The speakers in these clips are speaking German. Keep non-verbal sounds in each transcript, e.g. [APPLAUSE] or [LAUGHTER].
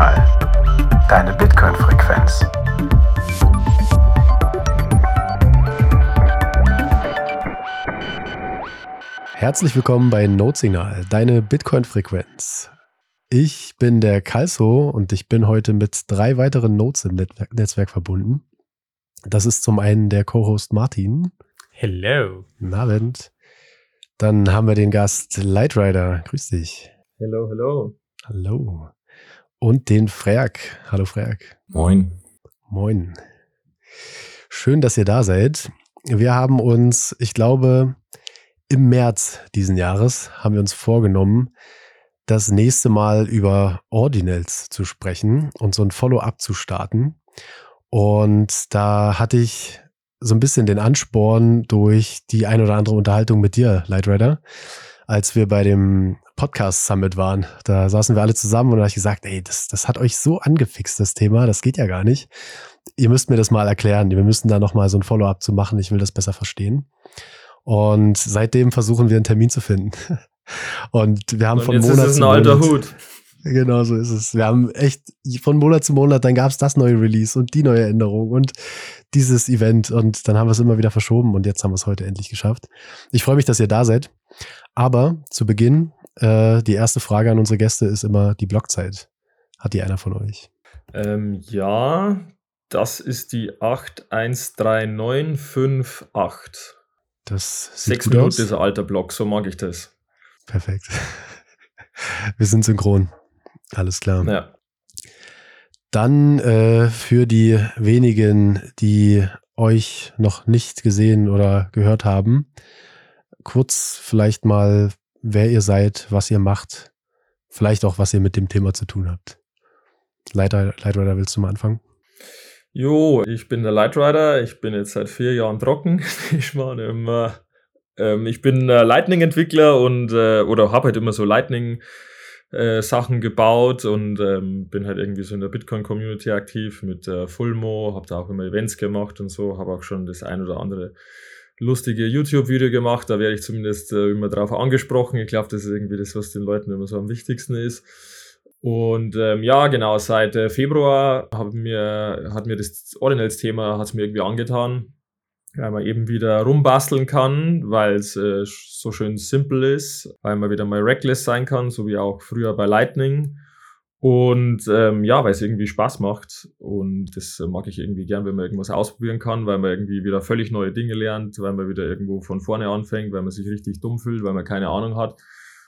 Notsignal. Deine Bitcoin-Frequenz. Herzlich willkommen bei Notsignal, deine Bitcoin-Frequenz. Ich bin der Kalso und ich bin heute mit drei weiteren Nodes im Netzwerk, Netzwerk verbunden. Das ist zum einen der Co-Host Martin. Hello. Guten Abend. Dann haben wir den Gast Lightrider. Grüß dich. Hello, hello. Hallo. Und den Freak. Hallo Freak. Moin. Moin. Schön, dass ihr da seid. Wir haben uns, ich glaube, im März diesen Jahres haben wir uns vorgenommen, das nächste Mal über Ordinals zu sprechen und so ein Follow-up zu starten. Und da hatte ich so ein bisschen den Ansporn durch die ein oder andere Unterhaltung mit dir, Lightrider, als wir bei dem Podcast Summit waren. Da saßen wir alle zusammen und da habe ich gesagt, ey, das, das hat euch so angefixt, das Thema, das geht ja gar nicht. Ihr müsst mir das mal erklären. Wir müssen da nochmal so ein Follow-up zu machen. Ich will das besser verstehen. Und seitdem versuchen wir einen Termin zu finden. [LAUGHS] Und wir haben Und von jetzt Monat ist es zu ein alter Monat, Hut. Genau so ist es. Wir haben echt von Monat zu Monat, dann gab es das neue Release und die neue Änderung und dieses Event und dann haben wir es immer wieder verschoben und jetzt haben wir es heute endlich geschafft. Ich freue mich, dass ihr da seid. Aber zu Beginn, äh, die erste Frage an unsere Gäste ist immer die Blockzeit. Hat die einer von euch? Ähm, ja, das ist die 813958. Das sieht Sechs gut Minuten aus. ist ein alter Block, so mag ich das. Perfekt. [LAUGHS] Wir sind synchron. Alles klar. Ja. Dann äh, für die wenigen, die euch noch nicht gesehen oder gehört haben, kurz vielleicht mal, wer ihr seid, was ihr macht, vielleicht auch, was ihr mit dem Thema zu tun habt. Leiter, Leitrider, willst du mal anfangen? Jo, ich bin der Lightrider. Ich bin jetzt seit vier Jahren trocken. [LAUGHS] Ich meine, immer, ähm, ich bin äh, Lightning-Entwickler und äh, oder habe halt immer so Lightning äh, gebaut und ähm, bin halt irgendwie so in der Bitcoin-Community aktiv mit Fulmo, habe da auch immer Events gemacht und so, habe auch schon das ein oder andere lustige YouTube-Video gemacht, da werde ich zumindest äh, immer drauf angesprochen. Ich glaube, das ist irgendwie das, was den Leuten immer so am wichtigsten ist. Und ähm, ja, genau, seit äh, Februar mir, hat mir das Ordinals-Thema mir irgendwie angetan, weil man eben wieder rumbasteln kann, weil es äh, so schön simpel ist, weil man wieder mal reckless sein kann, so wie auch früher bei Lightning. Und ähm, ja, weil es irgendwie Spaß macht. Und das mag ich irgendwie gern, wenn man irgendwas ausprobieren kann, weil man irgendwie wieder völlig neue Dinge lernt, weil man wieder irgendwo von vorne anfängt, weil man sich richtig dumm fühlt, weil man keine Ahnung hat.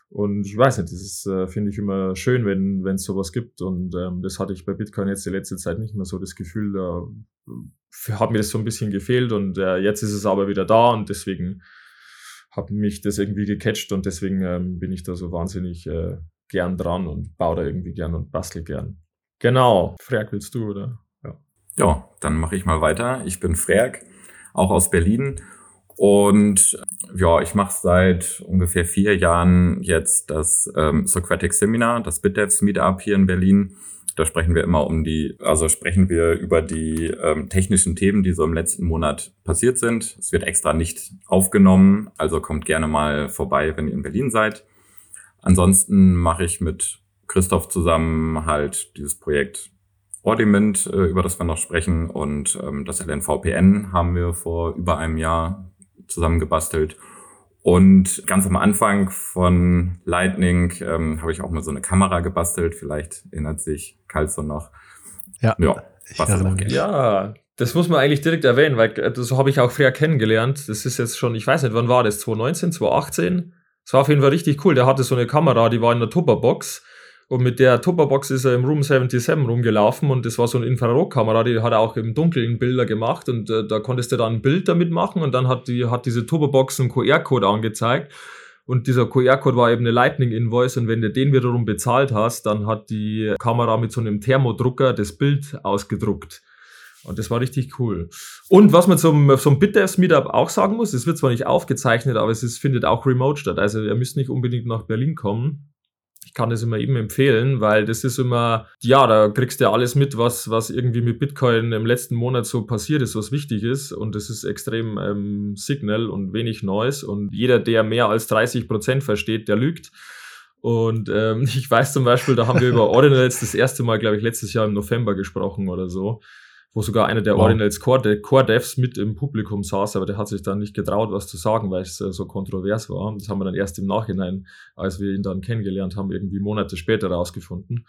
Und ich weiß nicht, das äh, finde ich immer schön, wenn wenn es sowas gibt. Und ähm, das hatte ich bei Bitcoin jetzt die letzte Zeit nicht mehr so das Gefühl, da äh, hat mir das so ein bisschen gefehlt und äh, jetzt ist es aber wieder da und deswegen hat mich das irgendwie gecatcht und deswegen ähm, bin ich da so wahnsinnig äh, gern dran und baue da irgendwie gern und bastel gern. Genau. Frag willst du, oder? Ja. Ja, dann mache ich mal weiter. Ich bin Frerk, auch aus Berlin. Und ja, ich mache seit ungefähr vier Jahren jetzt das ähm, Socratic Seminar, das BitDevs Meetup hier in Berlin. Da sprechen wir immer um die, also sprechen wir über die ähm, technischen Themen, die so im letzten Monat passiert sind. Es wird extra nicht aufgenommen, also kommt gerne mal vorbei, wenn ihr in Berlin seid. Ansonsten mache ich mit Christoph zusammen halt dieses Projekt Ordiment, äh, über das wir noch sprechen, und ähm, das LNVPN haben wir vor über einem Jahr zusammen gebastelt. Und ganz am Anfang von Lightning ähm, habe ich auch mal so eine Kamera gebastelt. Vielleicht erinnert sich Carlson noch. Ja, Ja, ich was das erinnere auch mich. geht. Ja, das muss man eigentlich direkt erwähnen, weil äh, das habe ich auch früher kennengelernt. Das ist jetzt schon, ich weiß nicht, wann war das? 2019, 2018? Das war auf jeden Fall richtig cool. Der hatte so eine Kamera, die war in der Tupperbox. Und mit der Tupperbox ist er im Room 77 rumgelaufen und das war so eine Infrarotkamera, die hat er auch im Dunkeln Bilder gemacht und äh, da konntest du dann ein Bild damit machen und dann hat die hat diese Tupperbox einen QR-Code angezeigt und dieser QR-Code war eben eine Lightning-Invoice und wenn du den wiederum bezahlt hast, dann hat die Kamera mit so einem Thermodrucker das Bild ausgedruckt. Und das war richtig cool. Und was man zum, zum BitDevs Meetup auch sagen muss, es wird zwar nicht aufgezeichnet, aber es ist, findet auch remote statt. Also ihr müsst nicht unbedingt nach Berlin kommen. Ich kann das immer eben empfehlen, weil das ist immer, ja, da kriegst du ja alles mit, was, was irgendwie mit Bitcoin im letzten Monat so passiert ist, was wichtig ist. Und das ist extrem ähm, Signal und wenig Noise. Und jeder, der mehr als 30 Prozent versteht, der lügt. Und ähm, [LAUGHS] ich weiß zum Beispiel, da haben wir über [LAUGHS] Ordinals das erste Mal, glaube ich, letztes Jahr im November gesprochen oder so, wo sogar einer der wow. Ordinals Core, Core Devs mit im Publikum saß, aber der hat sich dann nicht getraut, was zu sagen, weil es äh, so kontrovers war. Das haben wir dann erst im Nachhinein, als wir ihn dann kennengelernt haben, irgendwie Monate später rausgefunden.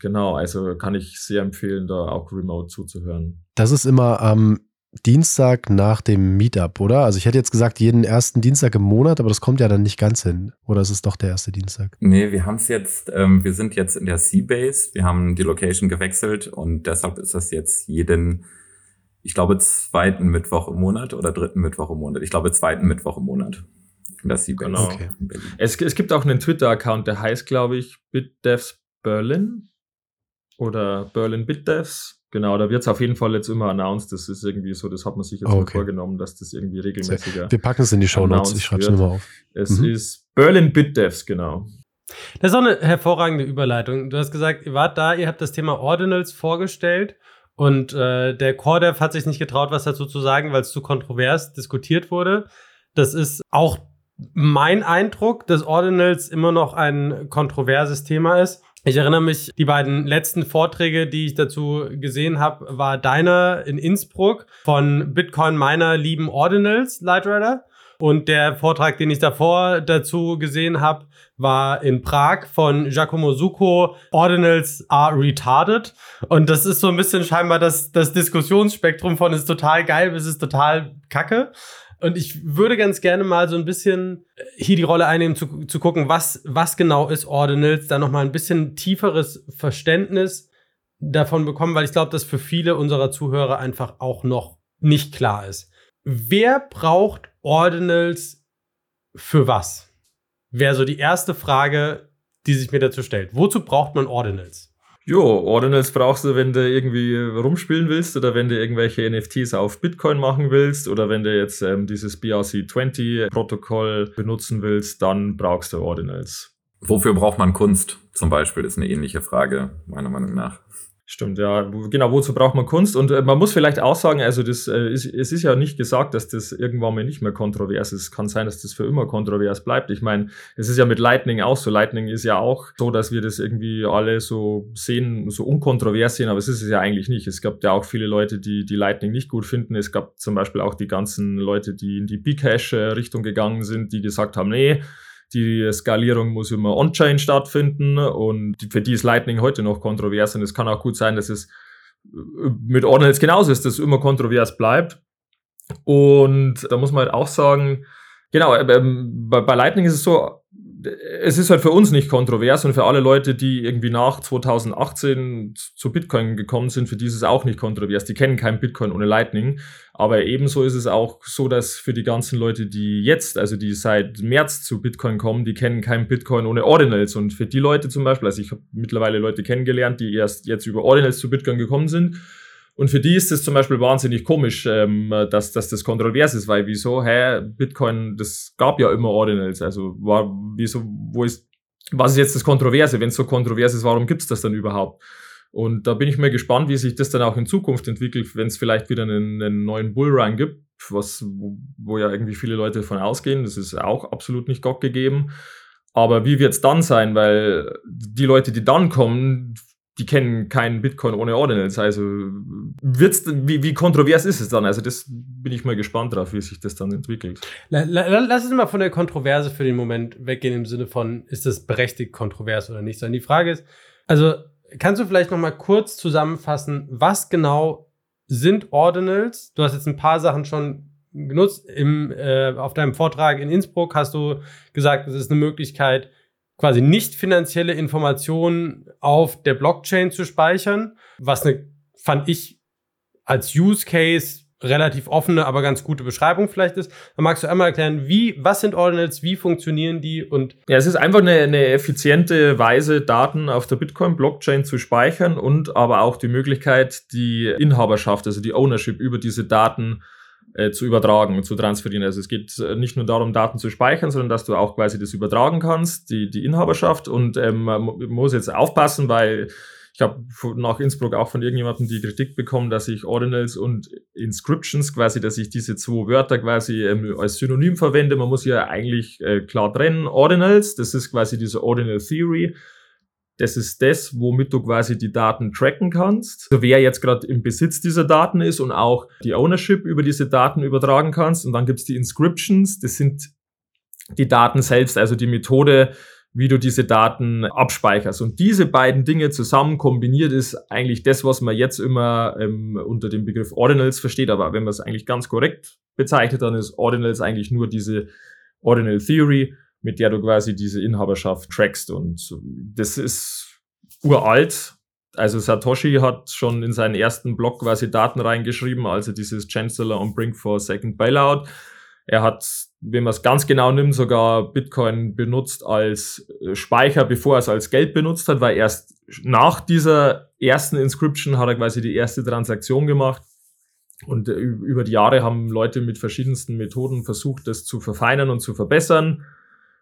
Genau, also kann ich sehr empfehlen, da auch remote zuzuhören. Das ist immer am Dienstag nach dem Meetup, oder? Also ich hätte jetzt gesagt, jeden ersten Dienstag im Monat, aber das kommt ja dann nicht ganz hin. Oder ist es doch der erste Dienstag? Nee, wir haben es jetzt, ähm, wir sind jetzt in der Seabase, wir haben die Location gewechselt und deshalb ist das jetzt jeden, ich glaube, zweiten Mittwoch im Monat oder dritten Mittwoch im Monat. Ich glaube, zweiten Mittwoch im Monat. In der Seabase. Genau. Okay. Es, es gibt auch einen Twitter-Account, der heißt, glaube ich, BitDevs Berlin oder Berlin BitDevs. Genau, da wird es auf jeden Fall jetzt immer announced. Das ist irgendwie so, das hat man sich jetzt oh, okay. vorgenommen, dass das irgendwie regelmäßiger. Wir packen es in die Show Notes. Ich schreibe es nur mal auf. Es mhm. ist Berlin BitDevs, genau. Das ist auch eine hervorragende Überleitung. Du hast gesagt, ihr wart da, ihr habt das Thema Ordinals vorgestellt und äh, der CoreDev hat sich nicht getraut, was dazu zu sagen, weil es zu kontrovers diskutiert wurde. Das ist auch mein Eindruck, dass Ordinals immer noch ein kontroverses Thema ist. Ich erinnere mich, die beiden letzten Vorträge, die ich dazu gesehen habe, war deiner in Innsbruck von Bitcoin Miner lieben Ordinals Lightrider. Und der Vortrag, den ich davor dazu gesehen habe, war in Prag von Giacomo Succo, Ordinals are retarded. Und das ist so ein bisschen scheinbar das, das Diskussionsspektrum von ist total geil bis ist total kacke. Und ich würde ganz gerne mal so ein bisschen äh, hier die Rolle einnehmen, zu, zu gucken, was, was genau ist Ordinals, da nochmal ein bisschen tieferes Verständnis davon bekommen, weil ich glaube, dass für viele unserer Zuhörer einfach auch noch nicht klar ist. Wer braucht Ordinals für was? Wäre so die erste Frage, die sich mir dazu stellt. Wozu braucht man Ordinals? Jo, Ordinals brauchst du, wenn du irgendwie rumspielen willst oder wenn du irgendwelche NFTs auf Bitcoin machen willst oder wenn du jetzt ähm, dieses BRC20-Protokoll benutzen willst, dann brauchst du Ordinals. Wofür braucht man Kunst zum Beispiel, ist eine ähnliche Frage, meiner Meinung nach. Stimmt, ja. Genau, wozu braucht man Kunst? Und äh, man muss vielleicht auch sagen, also das, äh, ist, es ist ja nicht gesagt, dass das irgendwann mal nicht mehr kontrovers ist. Es kann sein, dass das für immer kontrovers bleibt. Ich meine, es ist ja mit Lightning auch so. Lightning ist ja auch so, dass wir das irgendwie alle so sehen, so unkontrovers sehen, aber es ist es ja eigentlich nicht. Es gab ja auch viele Leute, die die Lightning nicht gut finden. Es gab zum Beispiel auch die ganzen Leute, die in die Bcash-Richtung gegangen sind, die gesagt haben, nee, die Skalierung muss immer on-chain stattfinden und für die ist Lightning heute noch kontrovers und es kann auch gut sein, dass es äh, mit Ordinals genauso ist, dass es immer kontrovers bleibt. Und da muss man halt auch sagen, genau, ähm, bei Lightning ist es so, es ist halt für uns nicht kontrovers und für alle Leute, die irgendwie nach 2018 zu Bitcoin gekommen sind, für die ist es auch nicht kontrovers. Die kennen kein Bitcoin ohne Lightning. Aber ebenso ist es auch so, dass für die ganzen Leute, die jetzt, also die seit März zu Bitcoin kommen, die kennen kein Bitcoin ohne Ordinals. Und für die Leute zum Beispiel, also ich habe mittlerweile Leute kennengelernt, die erst jetzt über Ordinals zu Bitcoin gekommen sind und für die ist es zum Beispiel wahnsinnig komisch, ähm, dass, dass das kontrovers ist, weil wieso, hä, Bitcoin, das gab ja immer Ordinals. Also war, wieso, wo ist, was ist jetzt das Kontroverse? Wenn es so kontrovers ist, warum gibt's das dann überhaupt? Und da bin ich mal gespannt, wie sich das dann auch in Zukunft entwickelt, wenn es vielleicht wieder einen, einen neuen Bullrun gibt, was, wo, wo ja irgendwie viele Leute davon ausgehen. Das ist auch absolut nicht Gott gegeben. Aber wie wird's dann sein? Weil die Leute, die dann kommen, die kennen keinen Bitcoin ohne Ordinals. Also wird's, wie, wie kontrovers ist es dann? Also das bin ich mal gespannt drauf, wie sich das dann entwickelt. Lass uns mal von der Kontroverse für den Moment weggehen im Sinne von, ist das berechtigt kontrovers oder nicht? Sondern die Frage ist, also kannst du vielleicht noch mal kurz zusammenfassen, was genau sind Ordinals? Du hast jetzt ein paar Sachen schon genutzt. Im, äh, auf deinem Vortrag in Innsbruck hast du gesagt, es ist eine Möglichkeit, quasi nicht finanzielle Informationen auf der Blockchain zu speichern, was eine, fand ich als Use Case relativ offene, aber ganz gute Beschreibung vielleicht ist. Dann magst du einmal erklären, wie, was sind Ordinals, wie funktionieren die und. Ja, es ist einfach eine, eine effiziente Weise, Daten auf der Bitcoin-Blockchain zu speichern und aber auch die Möglichkeit, die Inhaberschaft, also die Ownership über diese Daten äh, zu übertragen zu transferieren. Also es geht äh, nicht nur darum, Daten zu speichern, sondern dass du auch quasi das übertragen kannst, die, die Inhaberschaft. Und ähm, man muss jetzt aufpassen, weil ich habe nach Innsbruck auch von irgendjemandem die Kritik bekommen, dass ich Ordinals und Inscriptions quasi, dass ich diese zwei Wörter quasi ähm, als Synonym verwende. Man muss ja eigentlich äh, klar trennen. Ordinals, das ist quasi diese Ordinal Theory. Das ist das, womit du quasi die Daten tracken kannst. Also wer jetzt gerade im Besitz dieser Daten ist und auch die Ownership über diese Daten übertragen kannst. Und dann gibt's die Inscriptions, das sind die Daten selbst, also die Methode, wie du diese Daten abspeicherst. Und diese beiden Dinge zusammen kombiniert ist eigentlich das, was man jetzt immer ähm, unter dem Begriff Ordinals versteht. Aber wenn man es eigentlich ganz korrekt bezeichnet, dann ist Ordinals eigentlich nur diese Ordinal Theory, mit der du quasi diese Inhaberschaft trackst. Und das ist uralt. Also Satoshi hat schon in seinen ersten Blog quasi Daten reingeschrieben, also dieses Chancellor on Brink for Second Bailout. Er hat, wenn man es ganz genau nimmt, sogar Bitcoin benutzt als äh, Speicher, bevor er es als Geld benutzt hat, weil erst nach dieser ersten Inscription hat er quasi die erste Transaktion gemacht. Und äh, über die Jahre haben Leute mit verschiedensten Methoden versucht, das zu verfeinern und zu verbessern.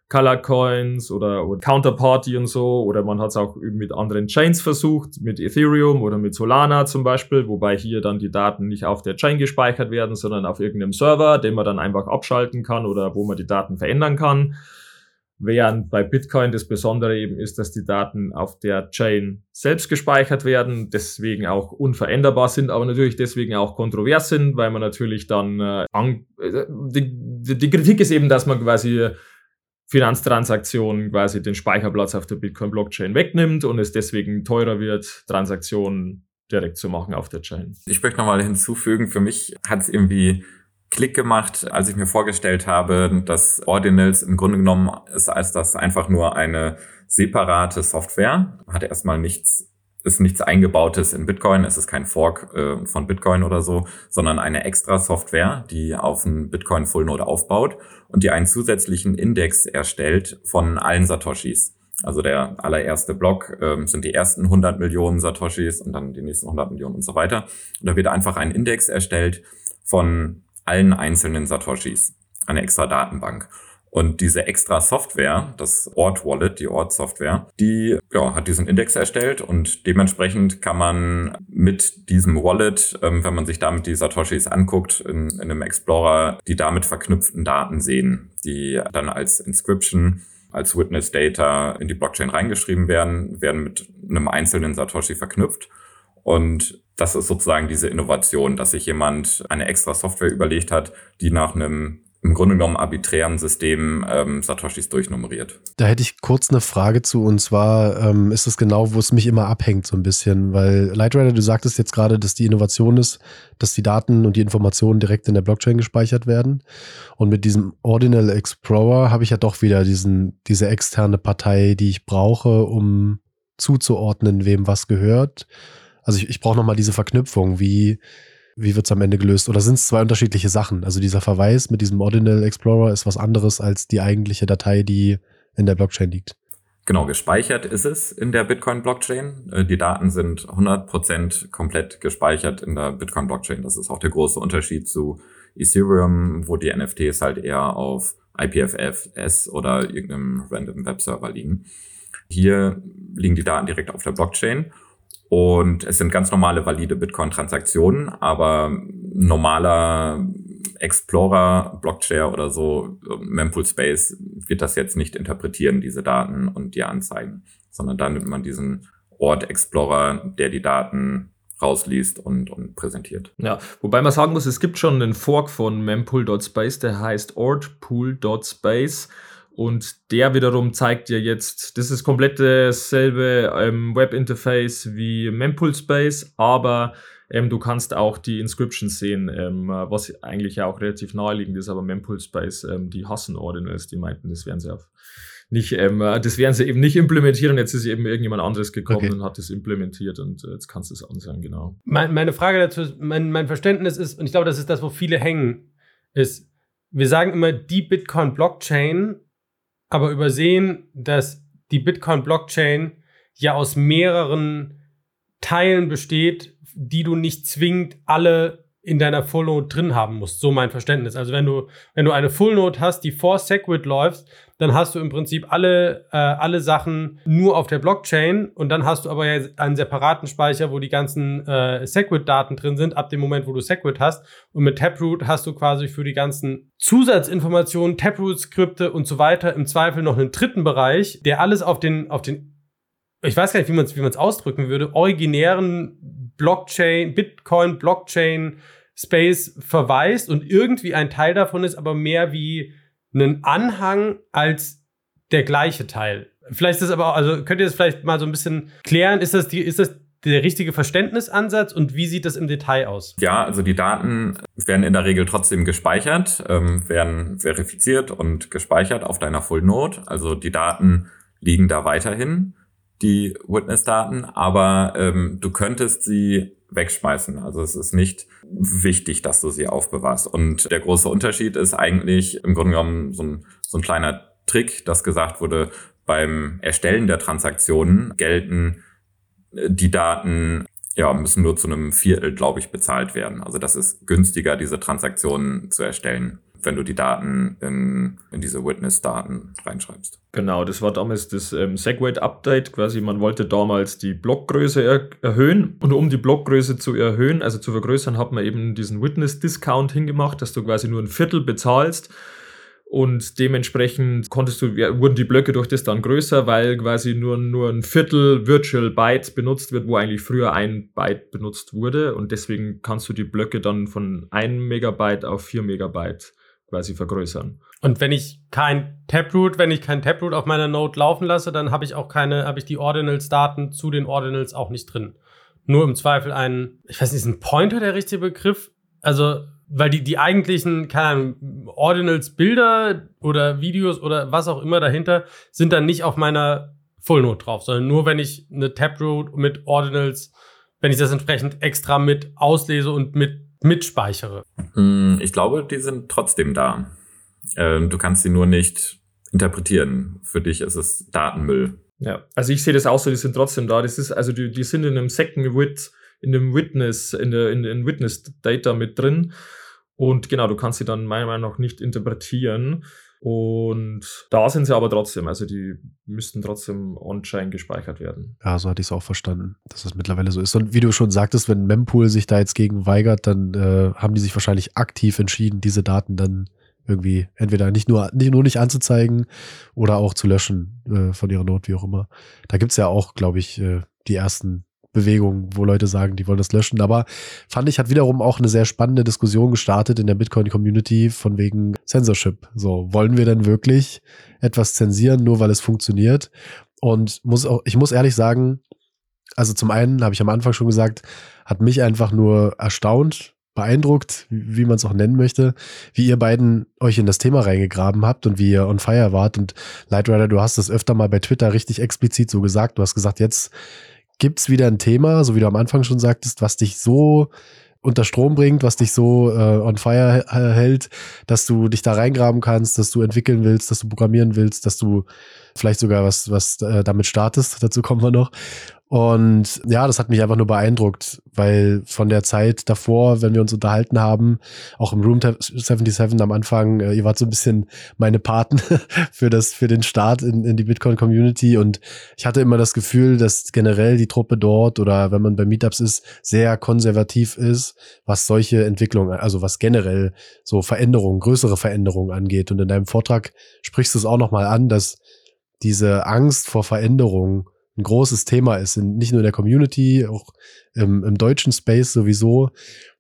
Color Coins oder, oder Counterparty und so. Oder man hat es auch mit anderen Chains versucht, mit Ethereum oder mit Solana zum Beispiel, wobei hier dann die Daten nicht auf der Chain gespeichert werden, sondern auf irgendeinem Server, den man dann einfach abschalten kann oder wo man die Daten verändern kann. Während bei Bitcoin das Besondere eben ist, dass die Daten auf der Chain selbst gespeichert werden, deswegen auch unveränderbar sind, aber natürlich deswegen auch kontrovers sind, weil man natürlich dann äh, äh, die, die Kritik ist eben, dass man quasi Finanztransaktionen quasi den Speicherplatz auf der Bitcoin-Blockchain wegnimmt und es deswegen teurer wird, Transaktionen direkt zu machen auf der Chain. Ich möchte nochmal hinzufügen, für mich hat es irgendwie Klick gemacht, als ich mir vorgestellt habe, dass Ordinals im Grunde genommen ist als das einfach nur eine separate Software, hat erstmal nichts ist nichts eingebautes in Bitcoin, es ist kein Fork äh, von Bitcoin oder so, sondern eine extra Software, die auf einen Bitcoin Full Node aufbaut und die einen zusätzlichen Index erstellt von allen Satoshis. Also der allererste Block ähm, sind die ersten 100 Millionen Satoshis und dann die nächsten 100 Millionen und so weiter. Und da wird einfach ein Index erstellt von allen einzelnen Satoshis, eine extra Datenbank. Und diese extra Software, das Ort Wallet, die Ort Software, die ja, hat diesen Index erstellt und dementsprechend kann man mit diesem Wallet, ähm, wenn man sich damit die Satoshis anguckt, in, in einem Explorer die damit verknüpften Daten sehen, die dann als Inscription als Witness Data in die Blockchain reingeschrieben werden, werden mit einem einzelnen Satoshi verknüpft. Und das ist sozusagen diese Innovation, dass sich jemand eine extra Software überlegt hat, die nach einem im Grunde genommen arbiträren System ähm, Satoshis durchnummeriert. Da hätte ich kurz eine Frage zu und zwar ähm, ist es genau, wo es mich immer abhängt so ein bisschen, weil Lightrider, du sagtest jetzt gerade, dass die Innovation ist, dass die Daten und die Informationen direkt in der Blockchain gespeichert werden und mit diesem Ordinal Explorer habe ich ja doch wieder diesen, diese externe Partei, die ich brauche, um zuzuordnen, wem was gehört. Also ich, ich brauche nochmal diese Verknüpfung, wie wie wird es am Ende gelöst? Oder sind es zwei unterschiedliche Sachen? Also dieser Verweis mit diesem Ordinal Explorer ist was anderes als die eigentliche Datei, die in der Blockchain liegt. Genau, gespeichert ist es in der Bitcoin-Blockchain. Äh, die Daten sind 100% komplett gespeichert in der Bitcoin-Blockchain. Das ist auch der große Unterschied zu Ethereum, wo die NFTs halt eher auf IPFS oder irgendeinem random Webserver liegen. Hier liegen die Daten direkt auf der Blockchain und es sind ganz normale valide Bitcoin-Transaktionen, aber normaler Explorer, Blockchain oder so, Mempool Space wird das jetzt nicht interpretieren, diese Daten und dir anzeigen, sondern da nimmt man diesen Ort Explorer, der die Daten rausliest und, und präsentiert. Ja, wobei man sagen muss, es gibt schon einen Fork von mempool.space, der heißt ortpool.space und der wiederum zeigt dir jetzt, das ist komplett dasselbe ähm, Webinterface wie Mempool Space, aber ähm, du kannst auch die Inscriptions sehen, ähm, was eigentlich ja auch relativ naheliegend ist, aber Mempool Space, ähm, die hassen Ordinals, die meinten, das wären sie auf nicht, ähm, das werden sie eben nicht implementieren und jetzt ist eben irgendjemand anderes gekommen okay. und hat das implementiert und äh, jetzt kannst du es ansehen, genau. Mein, meine Frage dazu, ist, mein, mein Verständnis ist, und ich glaube, das ist das, wo viele hängen, ist, wir sagen immer die Bitcoin-Blockchain aber übersehen, dass die Bitcoin-Blockchain ja aus mehreren Teilen besteht, die du nicht zwingend alle in deiner Full Node drin haben musst. So mein Verständnis. Also wenn du, wenn du eine Full Node hast, die vor Segwit läuft, dann hast du im Prinzip alle, äh, alle Sachen nur auf der Blockchain und dann hast du aber ja einen separaten Speicher, wo die ganzen äh, Segwit-Daten drin sind, ab dem Moment, wo du Segwit hast. Und mit Taproot hast du quasi für die ganzen Zusatzinformationen, Taproot-Skripte und so weiter im Zweifel noch einen dritten Bereich, der alles auf den, auf den ich weiß gar nicht, wie man es wie ausdrücken würde, originären Blockchain, Bitcoin, Blockchain, Space verweist und irgendwie ein Teil davon ist aber mehr wie einen Anhang als der gleiche Teil. Vielleicht ist das aber, auch, also könnt ihr das vielleicht mal so ein bisschen klären? Ist das die, ist das der richtige Verständnisansatz und wie sieht das im Detail aus? Ja, also die Daten werden in der Regel trotzdem gespeichert, ähm, werden verifiziert und gespeichert auf deiner Full Node. Also die Daten liegen da weiterhin, die Witness-Daten, aber ähm, du könntest sie wegschmeißen. Also es ist nicht wichtig, dass du sie aufbewahrst. Und der große Unterschied ist eigentlich im Grunde genommen so ein, so ein kleiner Trick, dass gesagt wurde, beim Erstellen der Transaktionen gelten äh, die Daten ja, müssen nur zu einem Viertel, glaube ich, bezahlt werden. Also das ist günstiger, diese Transaktionen zu erstellen wenn du die Daten in, in diese Witness-Daten reinschreibst. Genau, das war damals das ähm, Segwit-Update. Quasi, man wollte damals die Blockgröße er erhöhen. Und um die Blockgröße zu erhöhen, also zu vergrößern, hat man eben diesen Witness-Discount hingemacht, dass du quasi nur ein Viertel bezahlst. Und dementsprechend konntest du, ja, wurden die Blöcke durch das dann größer, weil quasi nur, nur ein Viertel Virtual Byte benutzt wird, wo eigentlich früher ein Byte benutzt wurde. Und deswegen kannst du die Blöcke dann von 1 Megabyte auf 4 Megabyte quasi vergrößern. Und wenn ich kein Taproot, wenn ich kein Taproot auf meiner Node laufen lasse, dann habe ich auch keine, habe ich die Ordinals-Daten zu den Ordinals auch nicht drin. Nur im Zweifel ein, ich weiß nicht, ist ein Pointer der richtige Begriff? Also, weil die, die eigentlichen, keine Ahnung, Ordinals-Bilder oder Videos oder was auch immer dahinter sind dann nicht auf meiner Full Node drauf, sondern nur wenn ich eine Taproot mit Ordinals, wenn ich das entsprechend extra mit auslese und mit mitspeichere. Hm, ich glaube, die sind trotzdem da. Ähm, du kannst sie nur nicht interpretieren. Für dich ist es Datenmüll. Ja, also ich sehe das auch so, die sind trotzdem da. Das ist, also die, die sind in einem Second Wit, in dem Witness, in der, in den Witness Data mit drin. Und genau, du kannst sie dann meiner Meinung nach nicht interpretieren. Und da sind sie aber trotzdem, also die müssten trotzdem on-chain gespeichert werden. Ja, so hatte ich es auch verstanden, dass das mittlerweile so ist. Und wie du schon sagtest, wenn Mempool sich da jetzt gegen weigert, dann äh, haben die sich wahrscheinlich aktiv entschieden, diese Daten dann irgendwie entweder nicht nur nicht, nur nicht anzuzeigen oder auch zu löschen äh, von ihrer Not, wie auch immer. Da gibt's ja auch, glaube ich, äh, die ersten Bewegung, wo Leute sagen, die wollen das löschen. Aber fand ich, hat wiederum auch eine sehr spannende Diskussion gestartet in der Bitcoin-Community von wegen Censorship. So, wollen wir denn wirklich etwas zensieren, nur weil es funktioniert? Und muss auch, ich muss ehrlich sagen, also zum einen habe ich am Anfang schon gesagt, hat mich einfach nur erstaunt, beeindruckt, wie, man es auch nennen möchte, wie ihr beiden euch in das Thema reingegraben habt und wie ihr on fire wart. Und Lightrider, du hast das öfter mal bei Twitter richtig explizit so gesagt. Du hast gesagt, jetzt gibt es wieder ein Thema, so wie du am Anfang schon sagtest, was dich so unter Strom bringt, was dich so äh, on fire hält, dass du dich da reingraben kannst, dass du entwickeln willst, dass du programmieren willst, dass du vielleicht sogar was, was äh, damit startest. Dazu kommen wir noch. Und ja, das hat mich einfach nur beeindruckt, weil von der Zeit davor, wenn wir uns unterhalten haben, auch im Room 77 am Anfang, äh, ihr wart so ein bisschen meine Paten [LAUGHS] für das, für den Start in, in die Bitcoin-Community und ich hatte immer das Gefühl, dass generell die Truppe dort oder wenn man bei Meetups ist, sehr konservativ ist, was solche Entwicklungen, also was generell so Veränderungen, größere Veränderungen angeht. Und in deinem Vortrag sprichst du es auch nochmal an, dass diese Angst vor Veränderungen ein großes Thema ist, nicht nur in der Community, auch im, im deutschen Space sowieso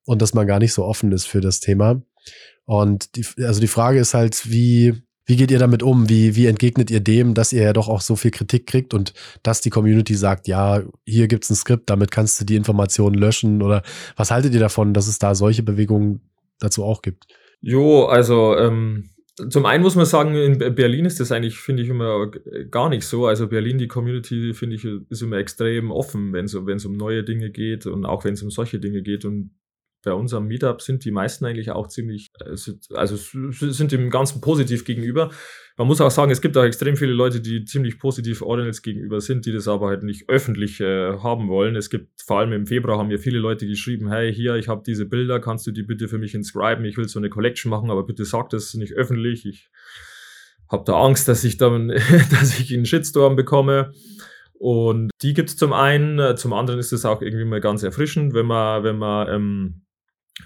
und dass man gar nicht so offen ist für das Thema. Und die, also die Frage ist halt, wie, wie geht ihr damit um? Wie, wie entgegnet ihr dem, dass ihr ja doch auch so viel Kritik kriegt und dass die Community sagt, ja, hier gibt's ein Skript, damit kannst du die Informationen löschen oder was haltet ihr davon, dass es da solche Bewegungen dazu auch gibt? Jo, also ähm, zum einen muss man sagen, in Berlin ist das eigentlich, finde ich, immer gar nicht so. Also Berlin, die Community, finde ich, ist immer extrem offen, wenn es um neue Dinge geht und auch wenn es um solche Dinge geht. Und bei unserem Meetup sind die meisten eigentlich auch ziemlich, äh, also sind dem Ganzen positiv gegenüber. Man muss auch sagen, es gibt auch extrem viele Leute, die ziemlich positiv Ordinals gegenüber sind, die das aber halt nicht öffentlich äh, haben wollen. Es gibt vor allem im Februar haben mir viele Leute geschrieben, hey, hier, ich habe diese Bilder, kannst du die bitte für mich inscriben? Ich will so eine Collection machen, aber bitte sag das nicht öffentlich. Ich habe da Angst, dass ich dann, [LAUGHS] dass ich einen Shitstorm bekomme. Und die gibt's zum einen, äh, zum anderen ist es auch irgendwie mal ganz erfrischend, wenn man, wenn man ähm,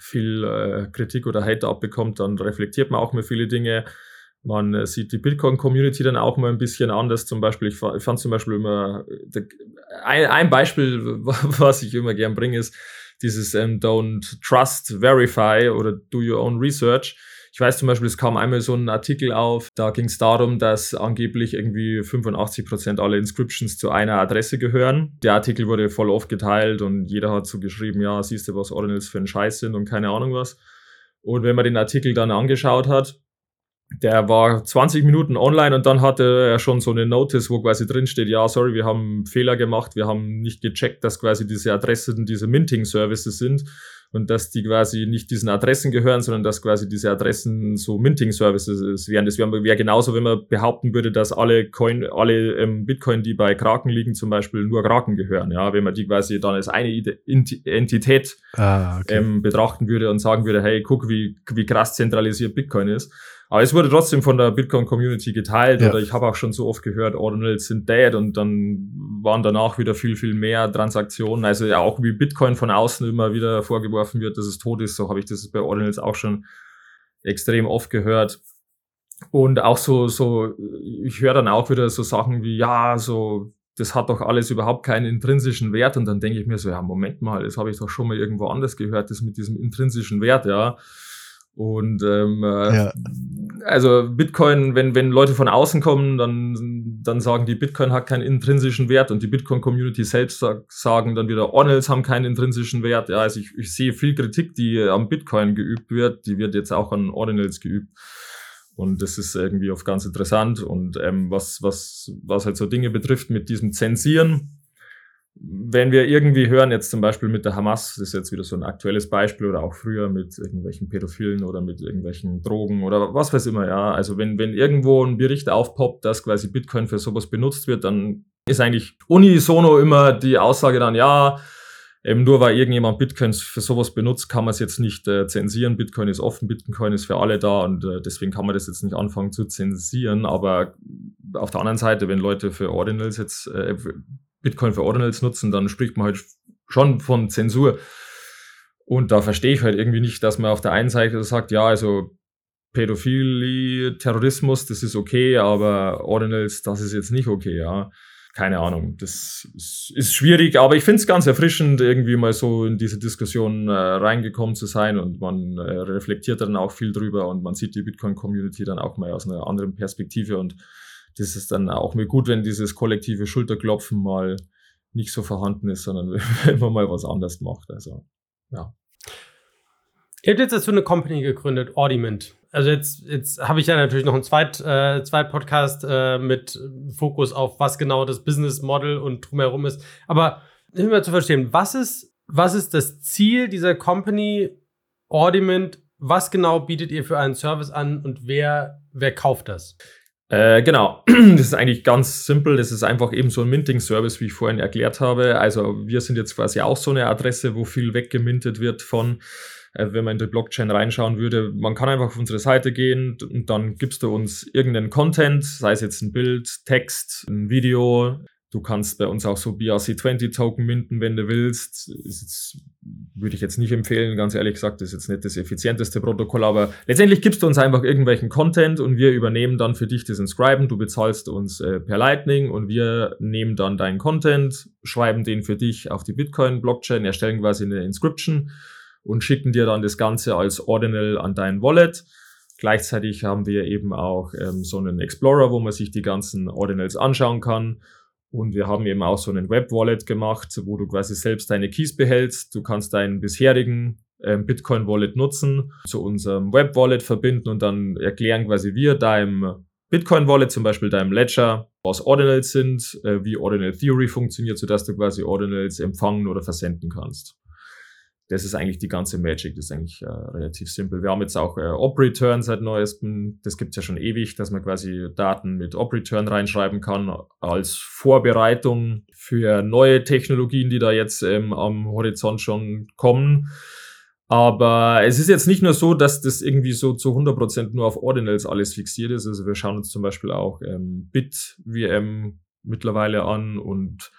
viel äh, Kritik oder Hate abbekommt, dann reflektiert man auch mal viele Dinge. Man äh, sieht die Bitcoin-Community dann auch mal ein bisschen anders. Zum Beispiel, ich, ich fand zum Beispiel immer, ein, ein Beispiel, [LAUGHS] was ich immer gern bringe, ist dieses ähm, Don't Trust, Verify oder Do Your Own Research ich weiß zum Beispiel, es kam einmal so ein Artikel auf, da ging es darum, dass angeblich irgendwie 85 Prozent aller Inscriptions zu einer Adresse gehören. Der Artikel wurde voll oft geteilt und jeder hat so geschrieben, ja, siehst du, was Ordinals für ein Scheiß sind und keine Ahnung was. Und wenn man den Artikel dann angeschaut hat, der war 20 Minuten online und dann hatte er schon so eine Notice, wo quasi drin steht, ja, sorry, wir haben Fehler gemacht, wir haben nicht gecheckt, dass quasi diese Adressen diese Minting-Services sind und dass die quasi nicht diesen Adressen gehören, sondern dass quasi diese Adressen so Minting-Services wären. Das wäre wär genauso, wenn man behaupten würde, dass alle Coin, alle ähm, Bitcoin, die bei Kraken liegen, zum Beispiel nur Kraken gehören. Ja, wenn man die quasi dann als eine Entität ah, okay. ähm, betrachten würde und sagen würde, hey, guck, wie, wie krass zentralisiert Bitcoin ist. Aber es wurde trotzdem von der Bitcoin-Community geteilt ja. oder ich habe auch schon so oft gehört, Ordinals sind dead und dann waren danach wieder viel, viel mehr Transaktionen. Also ja, auch wie Bitcoin von außen immer wieder vorgeworfen wird, dass es tot ist, so habe ich das bei Ordinals auch schon extrem oft gehört. Und auch so, so, ich höre dann auch wieder so Sachen wie, ja, so, das hat doch alles überhaupt keinen intrinsischen Wert. Und dann denke ich mir so, ja, Moment mal, das habe ich doch schon mal irgendwo anders gehört, das mit diesem intrinsischen Wert, ja. Und ähm, äh, ja. also Bitcoin, wenn, wenn Leute von außen kommen, dann, dann sagen die, Bitcoin hat keinen intrinsischen Wert und die Bitcoin-Community selbst sag, sagen dann wieder, Ordinals haben keinen intrinsischen Wert. Ja, also ich, ich sehe viel Kritik, die am Bitcoin geübt wird, die wird jetzt auch an Ordinals geübt. Und das ist irgendwie oft ganz interessant. Und ähm, was, was, was halt so Dinge betrifft mit diesem Zensieren, wenn wir irgendwie hören, jetzt zum Beispiel mit der Hamas, das ist jetzt wieder so ein aktuelles Beispiel oder auch früher mit irgendwelchen Pädophilen oder mit irgendwelchen Drogen oder was weiß immer, ja. Also wenn, wenn irgendwo ein Bericht aufpoppt, dass quasi Bitcoin für sowas benutzt wird, dann ist eigentlich unisono immer die Aussage dann, ja, eben nur weil irgendjemand Bitcoin für sowas benutzt, kann man es jetzt nicht äh, zensieren. Bitcoin ist offen, Bitcoin ist für alle da und äh, deswegen kann man das jetzt nicht anfangen zu zensieren. Aber auf der anderen Seite, wenn Leute für Ordinals jetzt äh, Bitcoin für Ordinals nutzen, dann spricht man halt schon von Zensur. Und da verstehe ich halt irgendwie nicht, dass man auf der einen Seite sagt, ja, also Pädophilie, Terrorismus, das ist okay, aber Ordinals, das ist jetzt nicht okay, ja. Keine Ahnung, das ist, schwierig, aber ich finde es ganz erfrischend, irgendwie mal so in diese Diskussion äh, reingekommen zu sein und man äh, reflektiert dann auch viel drüber und man sieht die Bitcoin-Community dann auch mal aus einer anderen Perspektive und das ist dann auch mir gut, wenn dieses kollektive Schulterklopfen mal nicht so vorhanden ist, sondern [LAUGHS] wenn man mal was anderes macht. Also, ja. Ihr habt jetzt dazu eine Company gegründet, Audiment. Also jetzt, jetzt habe ich ja natürlich noch einen Zweit, äh, Zweit-Podcast äh, mit Fokus auf, was genau das Business Model und drumherum ist. Aber um mal zu verstehen, was ist, was ist das Ziel dieser Company Audiment? Was genau bietet ihr für einen Service an und wer, wer kauft das? Äh, genau, [CLEARS THROAT] das ist eigentlich ganz simpel. Das ist einfach eben so ein Minting-Service, wie ich vorhin erklärt habe. Also wir sind jetzt quasi auch so eine Adresse, wo viel weggemintet wird von, äh, wenn man in die Blockchain reinschauen würde. Man kann einfach auf unsere Seite gehen und dann gibst du uns irgendeinen Content, sei es jetzt ein Bild, Text, ein Video, Du kannst bei uns auch so BRC20-Token minten, wenn du willst. Jetzt, würde ich jetzt nicht empfehlen, ganz ehrlich gesagt, das ist jetzt nicht das effizienteste Protokoll, aber letztendlich gibst du uns einfach irgendwelchen Content und wir übernehmen dann für dich das Inscriben. Du bezahlst uns äh, per Lightning und wir nehmen dann deinen Content, schreiben den für dich auf die Bitcoin-Blockchain, erstellen quasi eine Inscription und schicken dir dann das Ganze als Ordinal an dein Wallet. Gleichzeitig haben wir eben auch ähm, so einen Explorer, wo man sich die ganzen Ordinals anschauen kann und wir haben eben auch so einen Web-Wallet gemacht, wo du quasi selbst deine Keys behältst. Du kannst deinen bisherigen ähm, Bitcoin-Wallet nutzen, zu unserem Web-Wallet verbinden und dann erklären quasi wir deinem Bitcoin-Wallet, zum Beispiel deinem Ledger, was Ordinals sind, äh, wie Ordinal Theory funktioniert, sodass du quasi Ordinals empfangen oder versenden kannst. Das ist eigentlich die ganze Magic, das ist eigentlich äh, relativ simpel. Wir haben jetzt auch äh, Op-Return seit neuestem, das gibt's ja schon ewig, dass man quasi Daten mit Op-Return reinschreiben kann als Vorbereitung für neue Technologien, die da jetzt ähm, am Horizont schon kommen. Aber es ist jetzt nicht nur so, dass das irgendwie so zu 100% nur auf Ordinals alles fixiert ist. Also wir schauen uns zum Beispiel auch ähm, Bit-VM mittlerweile an und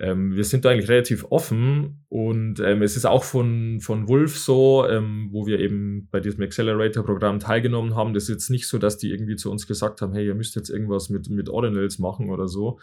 ähm, wir sind da eigentlich relativ offen und ähm, es ist auch von, von Wolf so, ähm, wo wir eben bei diesem Accelerator-Programm teilgenommen haben. Das ist jetzt nicht so, dass die irgendwie zu uns gesagt haben, hey, ihr müsst jetzt irgendwas mit, mit Ordinals machen oder so,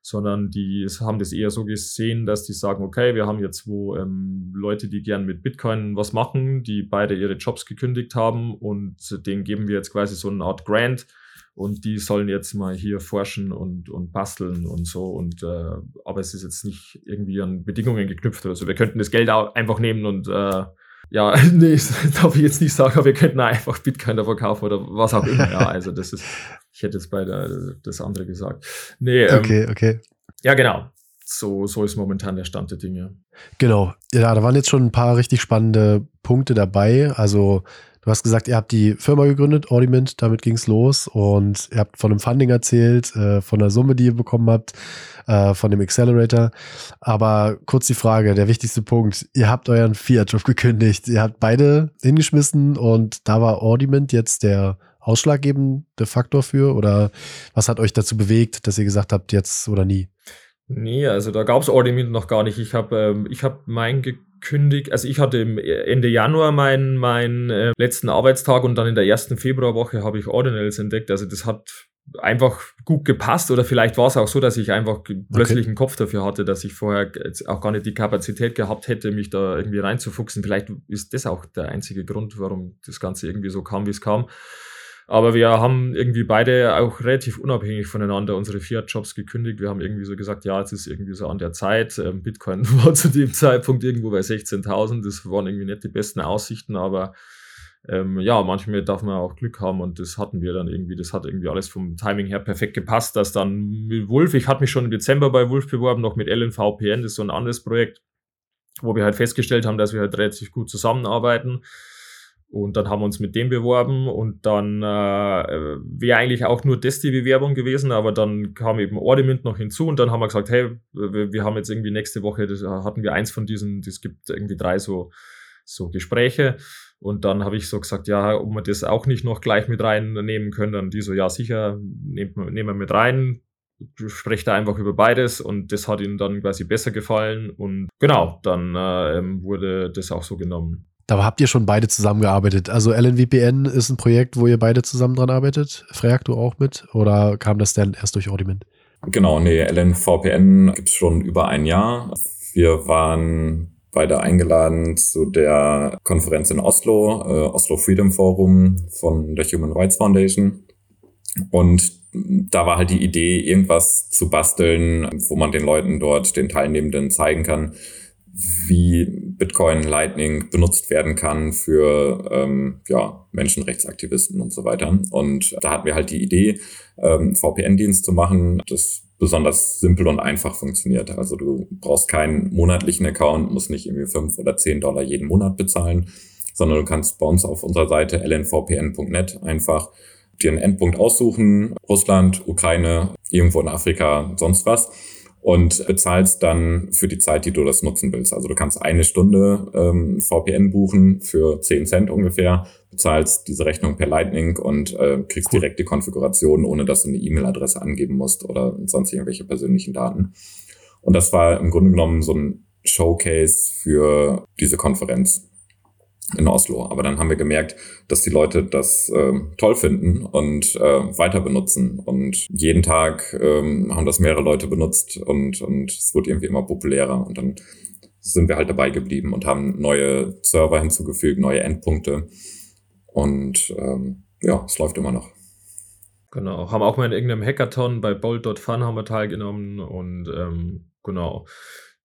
sondern die haben das eher so gesehen, dass die sagen, okay, wir haben jetzt wo ähm, Leute, die gern mit Bitcoin was machen, die beide ihre Jobs gekündigt haben und denen geben wir jetzt quasi so eine Art Grant und die sollen jetzt mal hier forschen und, und basteln und so. Und äh, aber es ist jetzt nicht irgendwie an Bedingungen geknüpft oder so. Wir könnten das Geld auch einfach nehmen und äh, ja, [LAUGHS] nee, das darf ich jetzt nicht sagen, aber wir könnten einfach Bitcoin davon kaufen oder was auch immer. Ja, also das ist, [LAUGHS] ich hätte jetzt bei der, das andere gesagt. Nee, ähm, okay, okay. Ja, genau. So, so ist momentan der Stand der Dinge. Genau. Ja, da waren jetzt schon ein paar richtig spannende Punkte dabei. Also Du hast gesagt, ihr habt die Firma gegründet, Audiment, damit ging's los. Und ihr habt von einem Funding erzählt, äh, von der Summe, die ihr bekommen habt, äh, von dem Accelerator. Aber kurz die Frage, der wichtigste Punkt, ihr habt euren Fiat-Job gekündigt, ihr habt beide hingeschmissen. Und da war Audiment jetzt der ausschlaggebende Faktor für? Oder was hat euch dazu bewegt, dass ihr gesagt habt, jetzt oder nie? Nee, also da gab's Audiment noch gar nicht. Ich habe ähm, ich hab mein gekündigt. Also ich hatte im Ende Januar meinen mein, äh, letzten Arbeitstag und dann in der ersten Februarwoche habe ich Ordinals entdeckt. Also das hat einfach gut gepasst oder vielleicht war es auch so, dass ich einfach plötzlich okay. einen Kopf dafür hatte, dass ich vorher auch gar nicht die Kapazität gehabt hätte, mich da irgendwie reinzufuchsen. Vielleicht ist das auch der einzige Grund, warum das Ganze irgendwie so kam, wie es kam. Aber wir haben irgendwie beide auch relativ unabhängig voneinander unsere Fiat-Jobs gekündigt. Wir haben irgendwie so gesagt, ja, es ist irgendwie so an der Zeit. Ähm, Bitcoin [LAUGHS] war zu dem Zeitpunkt irgendwo bei 16.000. Das waren irgendwie nicht die besten Aussichten, aber ähm, ja, manchmal darf man auch Glück haben und das hatten wir dann irgendwie. Das hat irgendwie alles vom Timing her perfekt gepasst, dass dann mit Wolf, ich hatte mich schon im Dezember bei Wolf beworben, noch mit LNVPN, das ist so ein anderes Projekt, wo wir halt festgestellt haben, dass wir halt relativ gut zusammenarbeiten. Und dann haben wir uns mit dem beworben und dann äh, wäre eigentlich auch nur das die Bewerbung gewesen, aber dann kam eben Ordiment noch hinzu und dann haben wir gesagt, hey, wir, wir haben jetzt irgendwie nächste Woche, das hatten wir eins von diesen, es gibt irgendwie drei so, so Gespräche. Und dann habe ich so gesagt, ja, ob wir das auch nicht noch gleich mit reinnehmen können, dann die so, ja sicher, nehmen wir, wir mit rein, sprecht da einfach über beides. Und das hat ihnen dann quasi besser gefallen. Und genau, dann äh, ähm, wurde das auch so genommen. Da habt ihr schon beide zusammengearbeitet. Also LNVPN ist ein Projekt, wo ihr beide zusammen dran arbeitet. Freak, du auch mit? Oder kam das dann erst durch Audiment? Genau, nee, LNVPN gibt es schon über ein Jahr. Wir waren beide eingeladen zu der Konferenz in Oslo, äh, Oslo Freedom Forum von der Human Rights Foundation. Und da war halt die Idee, irgendwas zu basteln, wo man den Leuten dort, den Teilnehmenden zeigen kann, wie Bitcoin Lightning benutzt werden kann für ähm, ja, Menschenrechtsaktivisten und so weiter. Und da hatten wir halt die Idee, ähm, VPN-Dienst zu machen, das besonders simpel und einfach funktioniert. Also du brauchst keinen monatlichen Account, musst nicht irgendwie fünf oder zehn Dollar jeden Monat bezahlen, sondern du kannst bei uns auf unserer Seite lnvpn.net einfach dir einen Endpunkt aussuchen, Russland, Ukraine, irgendwo in Afrika, sonst was und bezahlst dann für die Zeit, die du das nutzen willst. Also du kannst eine Stunde ähm, VPN buchen für 10 Cent ungefähr, bezahlst diese Rechnung per Lightning und äh, kriegst cool. direkt die Konfiguration, ohne dass du eine E-Mail-Adresse angeben musst oder sonst irgendwelche persönlichen Daten. Und das war im Grunde genommen so ein Showcase für diese Konferenz in Oslo. Aber dann haben wir gemerkt, dass die Leute das äh, toll finden und äh, weiter benutzen. Und jeden Tag ähm, haben das mehrere Leute benutzt und, und es wurde irgendwie immer populärer. Und dann sind wir halt dabei geblieben und haben neue Server hinzugefügt, neue Endpunkte. Und ähm, ja, es läuft immer noch. Genau, haben auch mal in irgendeinem Hackathon bei Bolt.fun haben wir teilgenommen und ähm, genau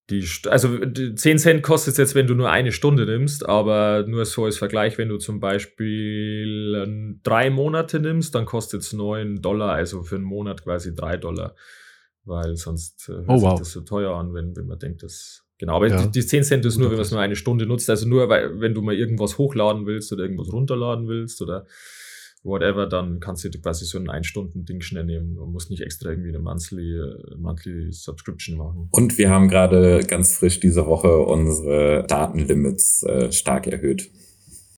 die, also die 10 Cent kostet es jetzt, wenn du nur eine Stunde nimmst, aber nur so als Vergleich, wenn du zum Beispiel ähm, drei Monate nimmst, dann kostet es 9 Dollar, also für einen Monat quasi 3 Dollar. Weil sonst äh, hört oh, wow. sich das so teuer an, wenn, wenn man denkt, dass Genau, aber Ja. die, die 10 Cent ist nur, wenn man es nur eine Stunde nutzt. Also nur, weil, wenn du mal irgendwas hochladen willst oder irgendwas runterladen willst oder whatever, dann kannst du dir quasi so ein Ein-Stunden-Ding schnell nehmen und musst nicht extra irgendwie eine monthly, äh, monthly Subscription machen. Und wir haben gerade ganz frisch diese Woche unsere Datenlimits äh, stark erhöht.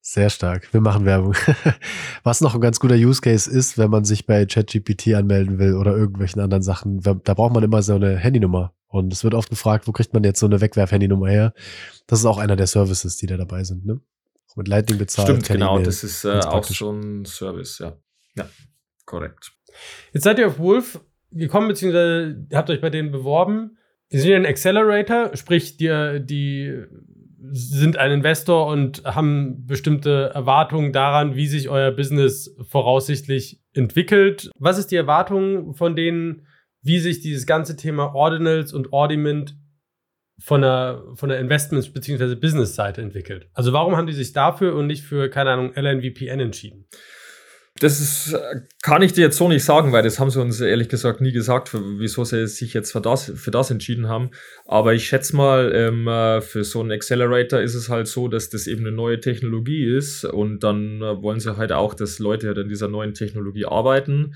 Sehr stark. Wir machen Werbung. [LAUGHS] Was noch ein ganz guter Use Case ist, wenn man sich bei ChatGPT anmelden will oder irgendwelchen anderen Sachen, da braucht man immer so eine Handynummer. Und es wird oft gefragt, wo kriegt man jetzt so eine Wegwerf-Handynummer her? Das ist auch einer der Services, die da dabei sind, ne? Mit Lightning bezahlt. Stimmt, genau, E-Mail. das ist äh, auch so ein Service, ja. Ja, korrekt. Jetzt seid ihr auf Wolf gekommen, beziehungsweise habt euch bei denen beworben. Die sind ja ein Accelerator, sprich, die, die sind ein Investor und haben bestimmte Erwartungen daran, wie sich euer Business voraussichtlich entwickelt. Was ist die Erwartung von denen, wie sich dieses ganze Thema Ordinals und Ordiment von der, von der Investments- bzw. Business-Seite entwickelt? Also warum haben die sich dafür und nicht für, keine Ahnung, LNVPN entschieden? Das ist, kann ich dir jetzt so nicht sagen, weil das haben sie uns ehrlich gesagt nie gesagt, für, wieso sie sich jetzt für das, für das entschieden haben. Aber ich schätze mal, ähm, äh, für so einen Accelerator ist es halt so, dass das eben eine neue Technologie ist und dann äh, wollen sie halt auch, dass Leute halt an dieser neuen Technologie arbeiten.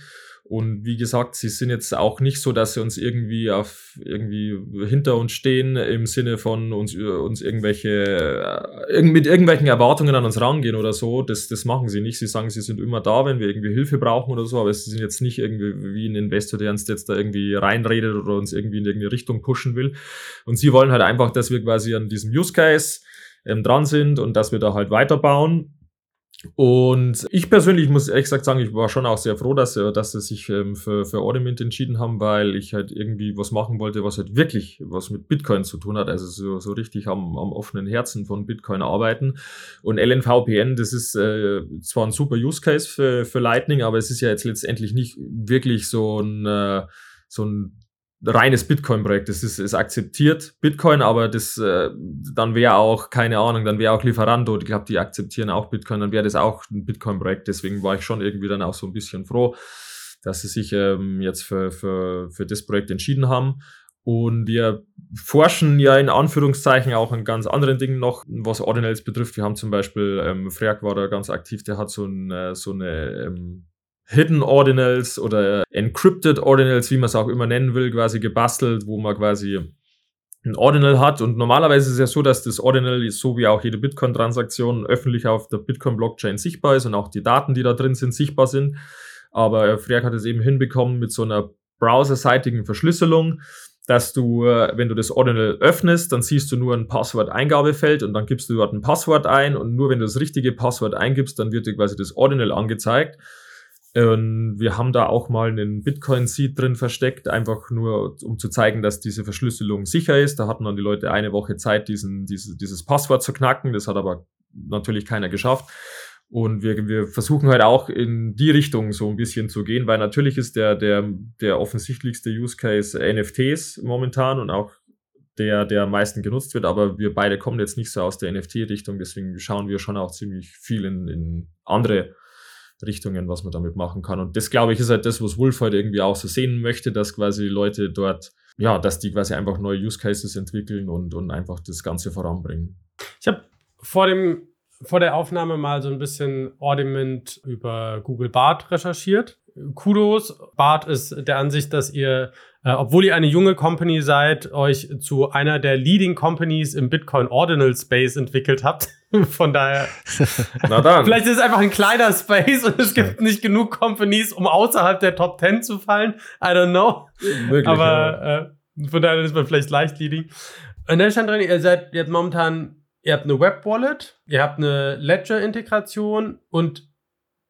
Und wie gesagt, sie sind jetzt auch nicht so, dass sie uns irgendwie auf irgendwie hinter uns stehen im Sinne von uns, uns irgendwelche äh, mit irgendwelchen Erwartungen an uns rangehen oder so. Das, das machen sie nicht. Sie sagen, sie sind immer da, wenn wir irgendwie Hilfe brauchen oder so, aber sie sind jetzt nicht irgendwie wie ein Investor, der uns jetzt da irgendwie reinredet oder uns irgendwie in irgendeine Richtung pushen will. Und sie wollen halt einfach, dass wir quasi an diesem Use Case ähm, dran sind und dass wir da halt weiterbauen. Und ich persönlich muss ehrlich gesagt sagen, ich war schon auch sehr froh, dass, sie- dass sie sich ähm, für, für Audiment entschieden haben, weil ich halt irgendwie was machen wollte, was halt wirklich was mit Bitcoin zu tun hat, also so, so richtig am, am offenen Herzen von Bitcoin arbeiten. Und LNVPN, das ist äh, zwar ein super Use Case für, für Lightning, aber es ist ja jetzt letztendlich nicht wirklich so ein, äh, so ein reines Bitcoin-Projekt. Das ist, ist akzeptiert Bitcoin, aber das äh, dann wäre auch, keine Ahnung, dann wäre auch Lieferando, ich glaube, die akzeptieren auch Bitcoin, dann wäre das auch ein Bitcoin-Projekt. Deswegen war ich schon irgendwie dann auch so ein bisschen froh, dass sie sich ähm, jetzt für, für, für das Projekt entschieden haben. Und wir forschen ja in Anführungszeichen auch an ganz anderen Dingen noch, was Ordinals betrifft. Wir haben zum Beispiel, ähm, Freak war da ganz aktiv, der hat so, ein, äh, so eine ähm, Hidden Ordinals oder Encrypted Ordinals, wie man es auch immer nennen will, quasi gebastelt, wo man quasi ein Ordinal hat. Und normalerweise ist es ja so, dass das Ordinal, so wie auch jede Bitcoin-Transaktion, öffentlich auf der Bitcoin-Blockchain sichtbar ist und auch die Daten, die da drin sind, sichtbar sind. Aber Freak hat es eben hinbekommen mit so einer browserseitigen Verschlüsselung, dass du, äh, wenn du das Ordinal öffnest, dann siehst du nur ein Passwort-Eingabefeld und dann gibst du dort ein Passwort ein und nur wenn du das richtige Passwort eingibst, dann wird dir quasi das Ordinal angezeigt. Und wir haben da auch mal einen Bitcoin-Seed drin versteckt, einfach nur, um zu zeigen, dass diese Verschlüsselung sicher ist. Da hatten dann die Leute eine Woche Zeit, diesen, diese, dieses Passwort zu knacken. Das hat aber natürlich keiner geschafft. Und wir, wir versuchen halt auch in die Richtung so ein bisschen zu gehen, weil natürlich ist der, der, der offensichtlichste Use Case NFTs momentan und auch der, der am meisten genutzt wird, aber wir beide kommen jetzt nicht so aus der NFT-Richtung, deswegen schauen wir schon auch ziemlich viel in, in andere Richtungen, was man damit machen kann. Und das, glaube ich, ist halt das, was Wolf heute irgendwie auch so sehen möchte, dass quasi Leute dort, ja, dass die quasi einfach neue Use Cases entwickeln und, und einfach das Ganze voranbringen. Ich habe vor dem vor der Aufnahme mal so ein bisschen Ordiment über Google Bart recherchiert. Kudos. Bart ist der Ansicht, dass ihr, äh, obwohl ihr eine junge Company seid, euch zu einer der Leading Companies im Bitcoin Ordinal Space entwickelt habt. [LAUGHS] Von daher, [LAUGHS] Na dann. vielleicht ist es einfach ein kleiner Space und es gibt nicht genug Companies, um außerhalb der Top 10 zu fallen. I don't know. Möglich, ja. Aber äh, von daher ist man vielleicht leicht leading. Und da stand drin, ihr seid jetzt momentan, ihr habt eine Web-Wallet, ihr habt eine Ledger-Integration und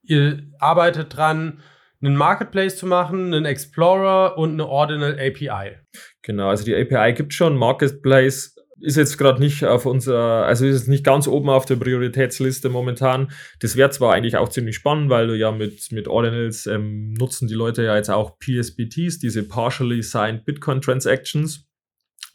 ihr arbeitet dran, einen Marketplace zu machen, einen Explorer und eine Ordinal API. Genau, also die API gibt schon, Marketplace ist jetzt gerade nicht auf unserer, also ist jetzt nicht ganz oben auf der Prioritätsliste momentan. Das wäre zwar eigentlich auch ziemlich spannend, weil du ja mit, mit Ordinals ähm, nutzen die Leute ja jetzt auch PSBTs, diese Partially Signed Bitcoin Transactions.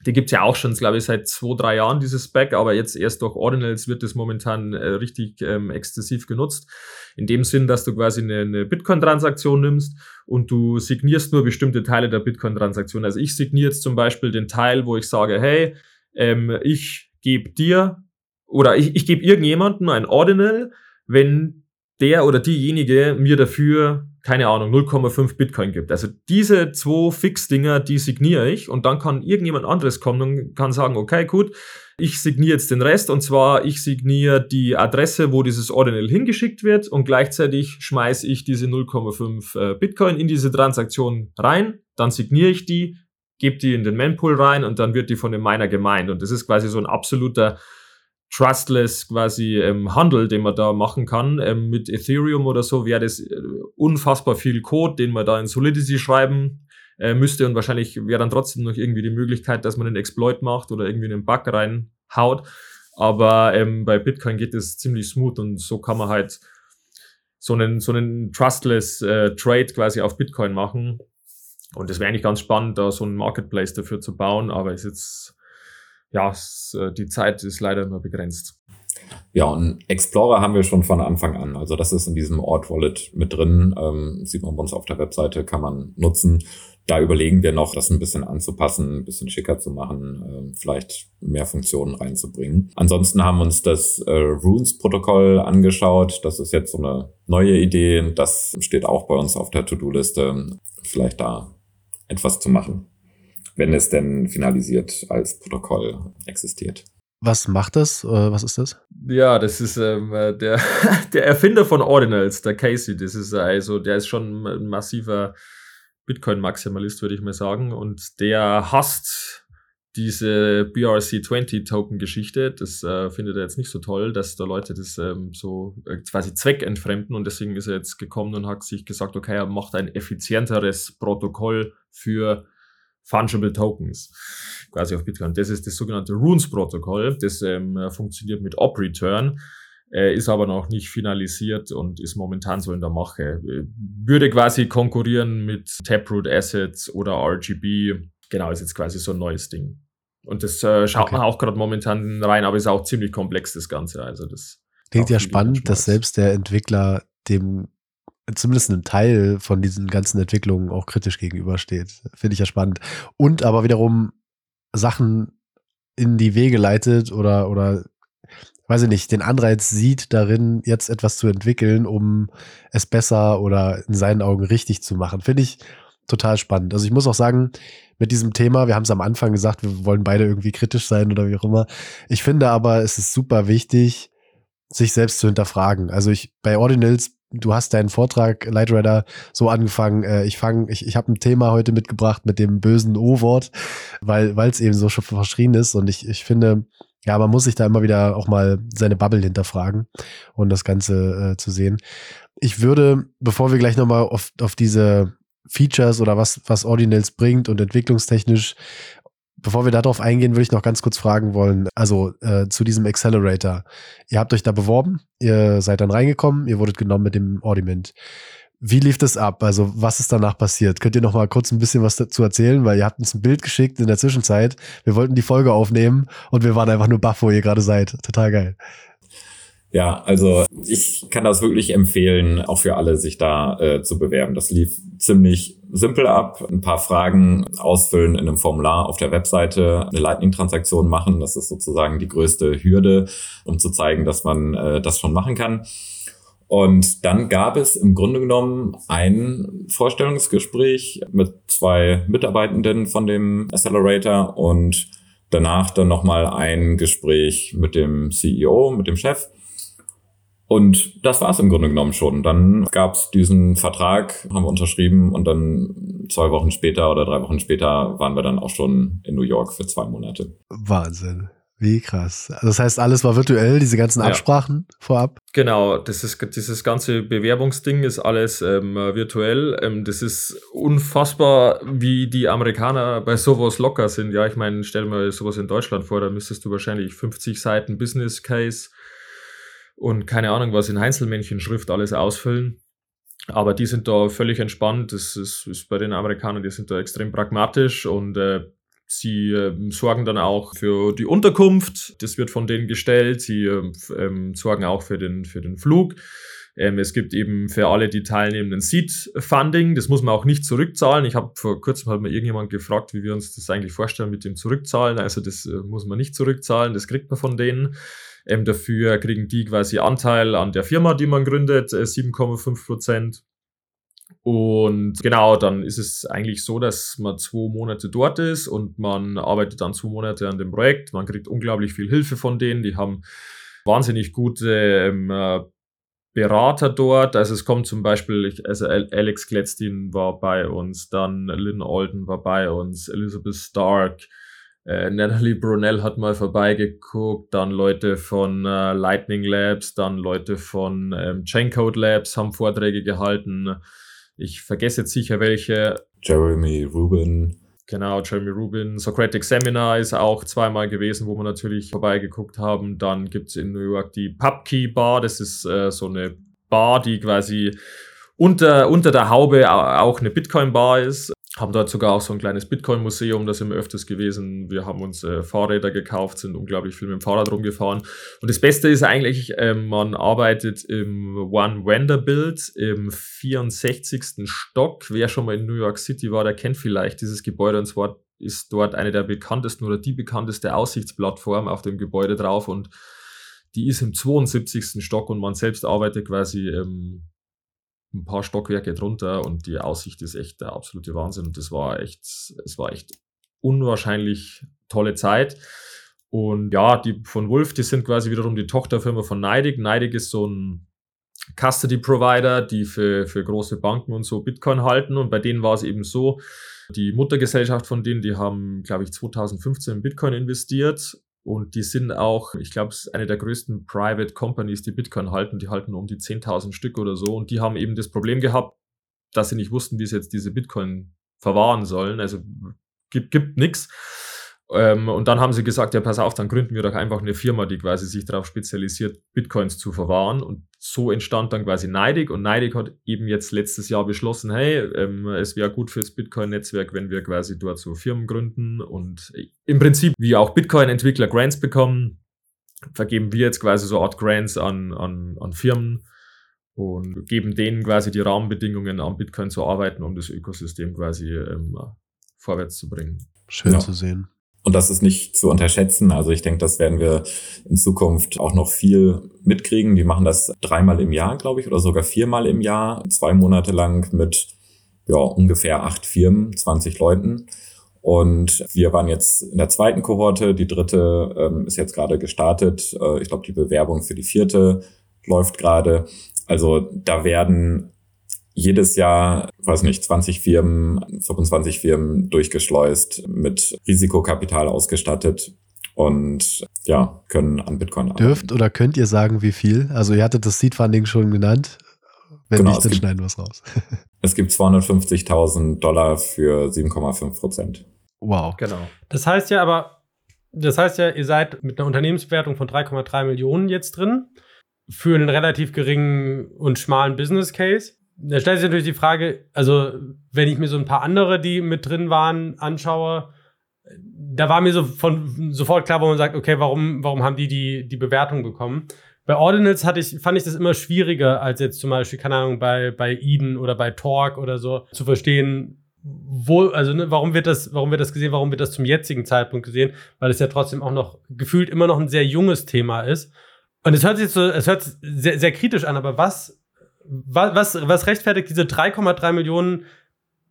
Die gibt's ja auch schon, glaube ich, seit zwei, drei Jahren, dieses Spec, aber jetzt erst durch Ordinals wird das momentan äh, richtig ähm, exzessiv genutzt. In dem Sinn, dass du quasi eine, eine Bitcoin-Transaktion nimmst und du signierst nur bestimmte Teile der Bitcoin-Transaktion. Also ich signiere jetzt zum Beispiel den Teil, wo ich sage, hey, ähm, ich gebe dir oder ich, ich gebe irgendjemandem ein Ordinal, wenn der oder diejenige mir dafür, keine Ahnung, 0,5 Bitcoin gibt. Also diese zwei Fix-Dinger, die signiere ich und dann kann irgendjemand anderes kommen und kann sagen, okay, gut, ich signiere jetzt den Rest und zwar ich signiere die Adresse, wo dieses Ordinal hingeschickt wird und gleichzeitig schmeiße ich diese 0,5 äh, Bitcoin in diese Transaktion rein, dann signiere ich die, gebe die in den Mempool rein und dann wird die von dem Miner gemeint und das ist quasi so ein absoluter trustless quasi ähm, Handel, den man da machen kann. Ähm, mit Ethereum oder so wäre das äh, unfassbar viel Code, den man da in Solidity schreiben äh, müsste und wahrscheinlich wäre dann trotzdem noch irgendwie die Möglichkeit, dass man einen Exploit macht oder irgendwie einen Bug reinhaut. Aber ähm, bei Bitcoin geht es ziemlich smooth und so kann man halt so einen, so einen trustless äh, Trade quasi auf Bitcoin machen. Und das wäre eigentlich ganz spannend, da so einen Marketplace dafür zu bauen, aber ist jetzt ja, es, äh, die Zeit ist leider immer begrenzt. Ja, und Explorer haben wir schon von Anfang an. Also das ist in diesem Ort Wallet mit drin. Ähm, sieht man bei uns auf der Webseite, kann man nutzen. Da überlegen wir noch, das ein bisschen anzupassen, ein bisschen schicker zu machen, äh, vielleicht mehr Funktionen reinzubringen. Ansonsten haben wir uns das äh, Runes-Protokoll angeschaut. Das ist jetzt so eine neue Idee. Das steht auch bei uns auf der To-Do-Liste. Vielleicht da etwas zu machen wenn es denn finalisiert als Protokoll existiert. Was macht das? Äh, was ist das? Ja, das ist ähm, äh, der, [LAUGHS] der Erfinder von Ordinals, der Casey. Das ist also, der ist schon ein massiver Bitcoin-Maximalist, würde ich mal sagen. Und der hasst diese BRC20-Token-Geschichte. Das äh, findet er jetzt nicht so toll, dass da Leute das ähm, so äh, quasi zweckentfremden. Und deswegen ist er jetzt gekommen und hat sich gesagt, okay, er macht ein effizienteres Protokoll für Fungible Tokens quasi auf Bitcoin. Das ist das sogenannte Runes-Protokoll. Das ähm, funktioniert mit Op-Return, äh, ist aber noch nicht finalisiert und ist momentan so in der Mache. Würde quasi konkurrieren mit Taproot Assets oder RGB. Genau, ist jetzt quasi so ein neues Ding. Und das äh, schaut okay. man auch gerade momentan rein, aber ist auch ziemlich komplex, das Ganze. Also das Klingt ja spannend, dass selbst der Entwickler dem zumindest einem Teil von diesen ganzen Entwicklungen auch kritisch gegenübersteht. Finde ich ja spannend. Und aber wiederum Sachen in die Wege leitet oder, oder, weiß ich nicht, den Anreiz sieht darin, jetzt etwas zu entwickeln, um es besser oder in seinen Augen richtig zu machen. Finde ich total spannend. Also ich muss auch sagen, mit diesem Thema, wir haben es am Anfang gesagt, wir wollen beide irgendwie kritisch sein oder wie auch immer. Ich finde aber, es ist super wichtig, sich selbst zu hinterfragen. Also ich, bei Ordinals du hast deinen Vortrag, Lightrider, so angefangen, äh, ich fange, ich, ich habe ein Thema heute mitgebracht mit dem bösen O-Wort, weil es eben so verschrien ist und ich, ich finde, ja, man muss sich da immer wieder auch mal seine Bubble hinterfragen und das Ganze äh, zu sehen. Ich würde, bevor wir gleich nochmal auf, auf diese Features oder was, was Ordinals bringt und entwicklungstechnisch Bevor wir darauf eingehen, würde ich noch ganz kurz fragen wollen, also äh, zu diesem Accelerator. Ihr habt euch da beworben, ihr seid dann reingekommen, ihr wurdet genommen mit dem Audiment. Wie lief das ab? Also was ist danach passiert? Könnt ihr noch mal kurz ein bisschen was dazu erzählen? Weil ihr habt uns ein Bild geschickt in der Zwischenzeit. Wir wollten die Folge aufnehmen und wir waren einfach nur baff, wo ihr gerade seid. Total geil. Ja, also ich kann das wirklich empfehlen, auch für alle, sich da äh, zu bewerben. Das lief ziemlich simpel ab. Ein paar Fragen ausfüllen in einem Formular auf der Webseite, eine Lightning-Transaktion machen. Das ist sozusagen die größte Hürde, um zu zeigen, dass man äh, das schon machen kann. Und dann gab es im Grunde genommen ein Vorstellungsgespräch mit zwei Mitarbeitenden von dem Accelerator und danach dann nochmal ein Gespräch mit dem CEO, mit dem Chef. Und das war es im Grunde genommen schon. Dann gab es diesen Vertrag, haben wir unterschrieben und dann zwei Wochen später oder drei Wochen später waren wir dann auch schon in New York für zwei Monate. Wahnsinn. Wie krass. Das heißt, alles war virtuell, diese ganzen Absprachen ja. vorab? Genau, das ist, dieses ganze Bewerbungsding ist alles ähm, virtuell. Ähm, das ist unfassbar, wie die Amerikaner bei sowas locker sind. Ja, ich meine, stell mir sowas in Deutschland vor, da müsstest du wahrscheinlich 50 Seiten Business Case und keine Ahnung, was in Einzelmännchenschrift alles ausfüllen. Aber die sind da völlig entspannt. Das ist, ist bei den Amerikanern, die sind da extrem pragmatisch und äh, Sie äh, sorgen dann auch für die Unterkunft, das wird von denen gestellt. Sie äh, ähm, sorgen auch für den, für den Flug. Ähm, es gibt eben für alle, die teilnehmen, ein Seed-Funding. Das muss man auch nicht zurückzahlen. Ich habe vor kurzem hat mir irgendjemand gefragt, wie wir uns das eigentlich vorstellen mit dem Zurückzahlen. Also das äh, muss man nicht zurückzahlen, das kriegt man von denen. Ähm, dafür kriegen die quasi Anteil an der Firma, die man gründet, äh, 7,5 Prozent. Und genau, dann ist es eigentlich so, dass man zwei Monate dort ist und man arbeitet dann zwei Monate an dem Projekt. Man kriegt unglaublich viel Hilfe von denen. Die haben wahnsinnig gute ähm, äh, Berater dort. Also es kommt zum Beispiel, also Alex Gladstein war bei uns, dann Lynn Alden war bei uns, Elizabeth Stark, äh, Natalie Brunel hat mal vorbeigeguckt, dann Leute von äh, Lightning Labs, dann Leute von ähm, Chaincode Labs haben Vorträge gehalten. Ich vergesse jetzt sicher welche. Jeremy Rubin. Genau, Jeremy Rubin. Socratic Seminar ist auch zweimal gewesen, wo wir natürlich vorbeigeguckt haben. Dann gibt's in New York die Pubkey Bar. Das ist äh, so eine Bar, die quasi unter, unter der Haube auch eine Bitcoin-Bar ist haben dort sogar auch so ein kleines Bitcoin-Museum, das sind wir öfters gewesen. Wir haben uns äh, Fahrräder gekauft, sind unglaublich viel mit dem Fahrrad rumgefahren. Und das Beste ist eigentlich, äh, man arbeitet im One Vanderbilt im 64. Stock. Wer schon mal in New York City war, der kennt vielleicht dieses Gebäude. Und zwar ist dort eine der bekanntesten oder die bekannteste Aussichtsplattform auf dem Gebäude drauf. Und die ist im 72. Stock und man selbst arbeitet quasi ähm, ein paar Stockwerke drunter und die Aussicht ist echt der absolute Wahnsinn. Und das war echt, es war echt unwahrscheinlich tolle Zeit. Und ja, die von Wolf, die sind quasi wiederum die Tochterfirma von Neidig. Neidig ist so ein Custody Provider, die für, für große Banken und so Bitcoin halten. Und bei denen war es eben so, die Muttergesellschaft von denen, die haben, glaube ich, 2015 in Bitcoin investiert und die sind auch, ich glaube, eine der größten Private Companies, die Bitcoin halten. Die halten um die 10.000 Stück oder so. Und die haben eben das Problem gehabt, dass sie nicht wussten, wie sie jetzt diese Bitcoin verwahren sollen. Also gibt, gibt nichts. Ähm, und dann haben sie gesagt, ja, pass auf, dann gründen wir doch einfach eine Firma, die quasi sich darauf spezialisiert, Bitcoins zu verwahren. Und so entstand dann quasi Neidig. Und Neidig hat eben jetzt letztes Jahr beschlossen, hey, ähm, es wäre gut fürs Bitcoin-Netzwerk, wenn wir quasi dort so Firmen gründen. Und im Prinzip, wie auch Bitcoin-Entwickler Grants bekommen, vergeben wir jetzt quasi so Art Grants an, an, an Firmen und geben denen quasi die Rahmenbedingungen, am Bitcoin zu arbeiten, um das Ökosystem quasi ähm, vorwärts zu bringen. Schön ja. zu sehen. Und das ist nicht zu unterschätzen. Also ich denke, das werden wir in Zukunft auch noch viel mitkriegen. Die machen das dreimal im Jahr, glaube ich, oder sogar viermal im Jahr, zwei Monate lang mit ja, ungefähr acht Firmen, 20 Leuten. Und wir waren jetzt in der zweiten Kohorte. Die dritte ähm, ist jetzt gerade gestartet. Äh, ich glaube, die Bewerbung für die vierte läuft gerade. Also da werden jedes Jahr, weiß nicht, 20 Firmen, 25 Firmen durchgeschleust, mit Risikokapital ausgestattet und ja, können an Bitcoin arbeiten. Dürft oder könnt ihr sagen, wie viel? Also ihr hattet das Seed Funding schon genannt. Wenn genau, nicht, dann gibt, schneiden wir es raus. [LAUGHS] es gibt 250.000 Dollar für 7,5 Prozent. Wow. Genau. Das heißt ja aber, das heißt ja, ihr seid mit einer Unternehmensbewertung von 3,3 Millionen jetzt drin für einen relativ geringen und schmalen Business Case da stellt sich natürlich die Frage, also wenn ich mir so ein paar andere, die mit drin waren, anschaue, da war mir so von sofort klar, wo man sagt, okay, warum, warum haben die, die die Bewertung bekommen? Bei Ordinals hatte ich, fand ich das immer schwieriger, als jetzt zum Beispiel, keine Ahnung, bei, bei Eden oder bei Talk oder so, zu verstehen, wo, also ne, warum wird das, warum wird das gesehen, warum wird das zum jetzigen Zeitpunkt gesehen, weil es ja trotzdem auch noch gefühlt immer noch ein sehr junges Thema ist. Und es hört sich so, es hört sich sehr, sehr kritisch an, aber was was, was rechtfertigt diese 3,3 Millionen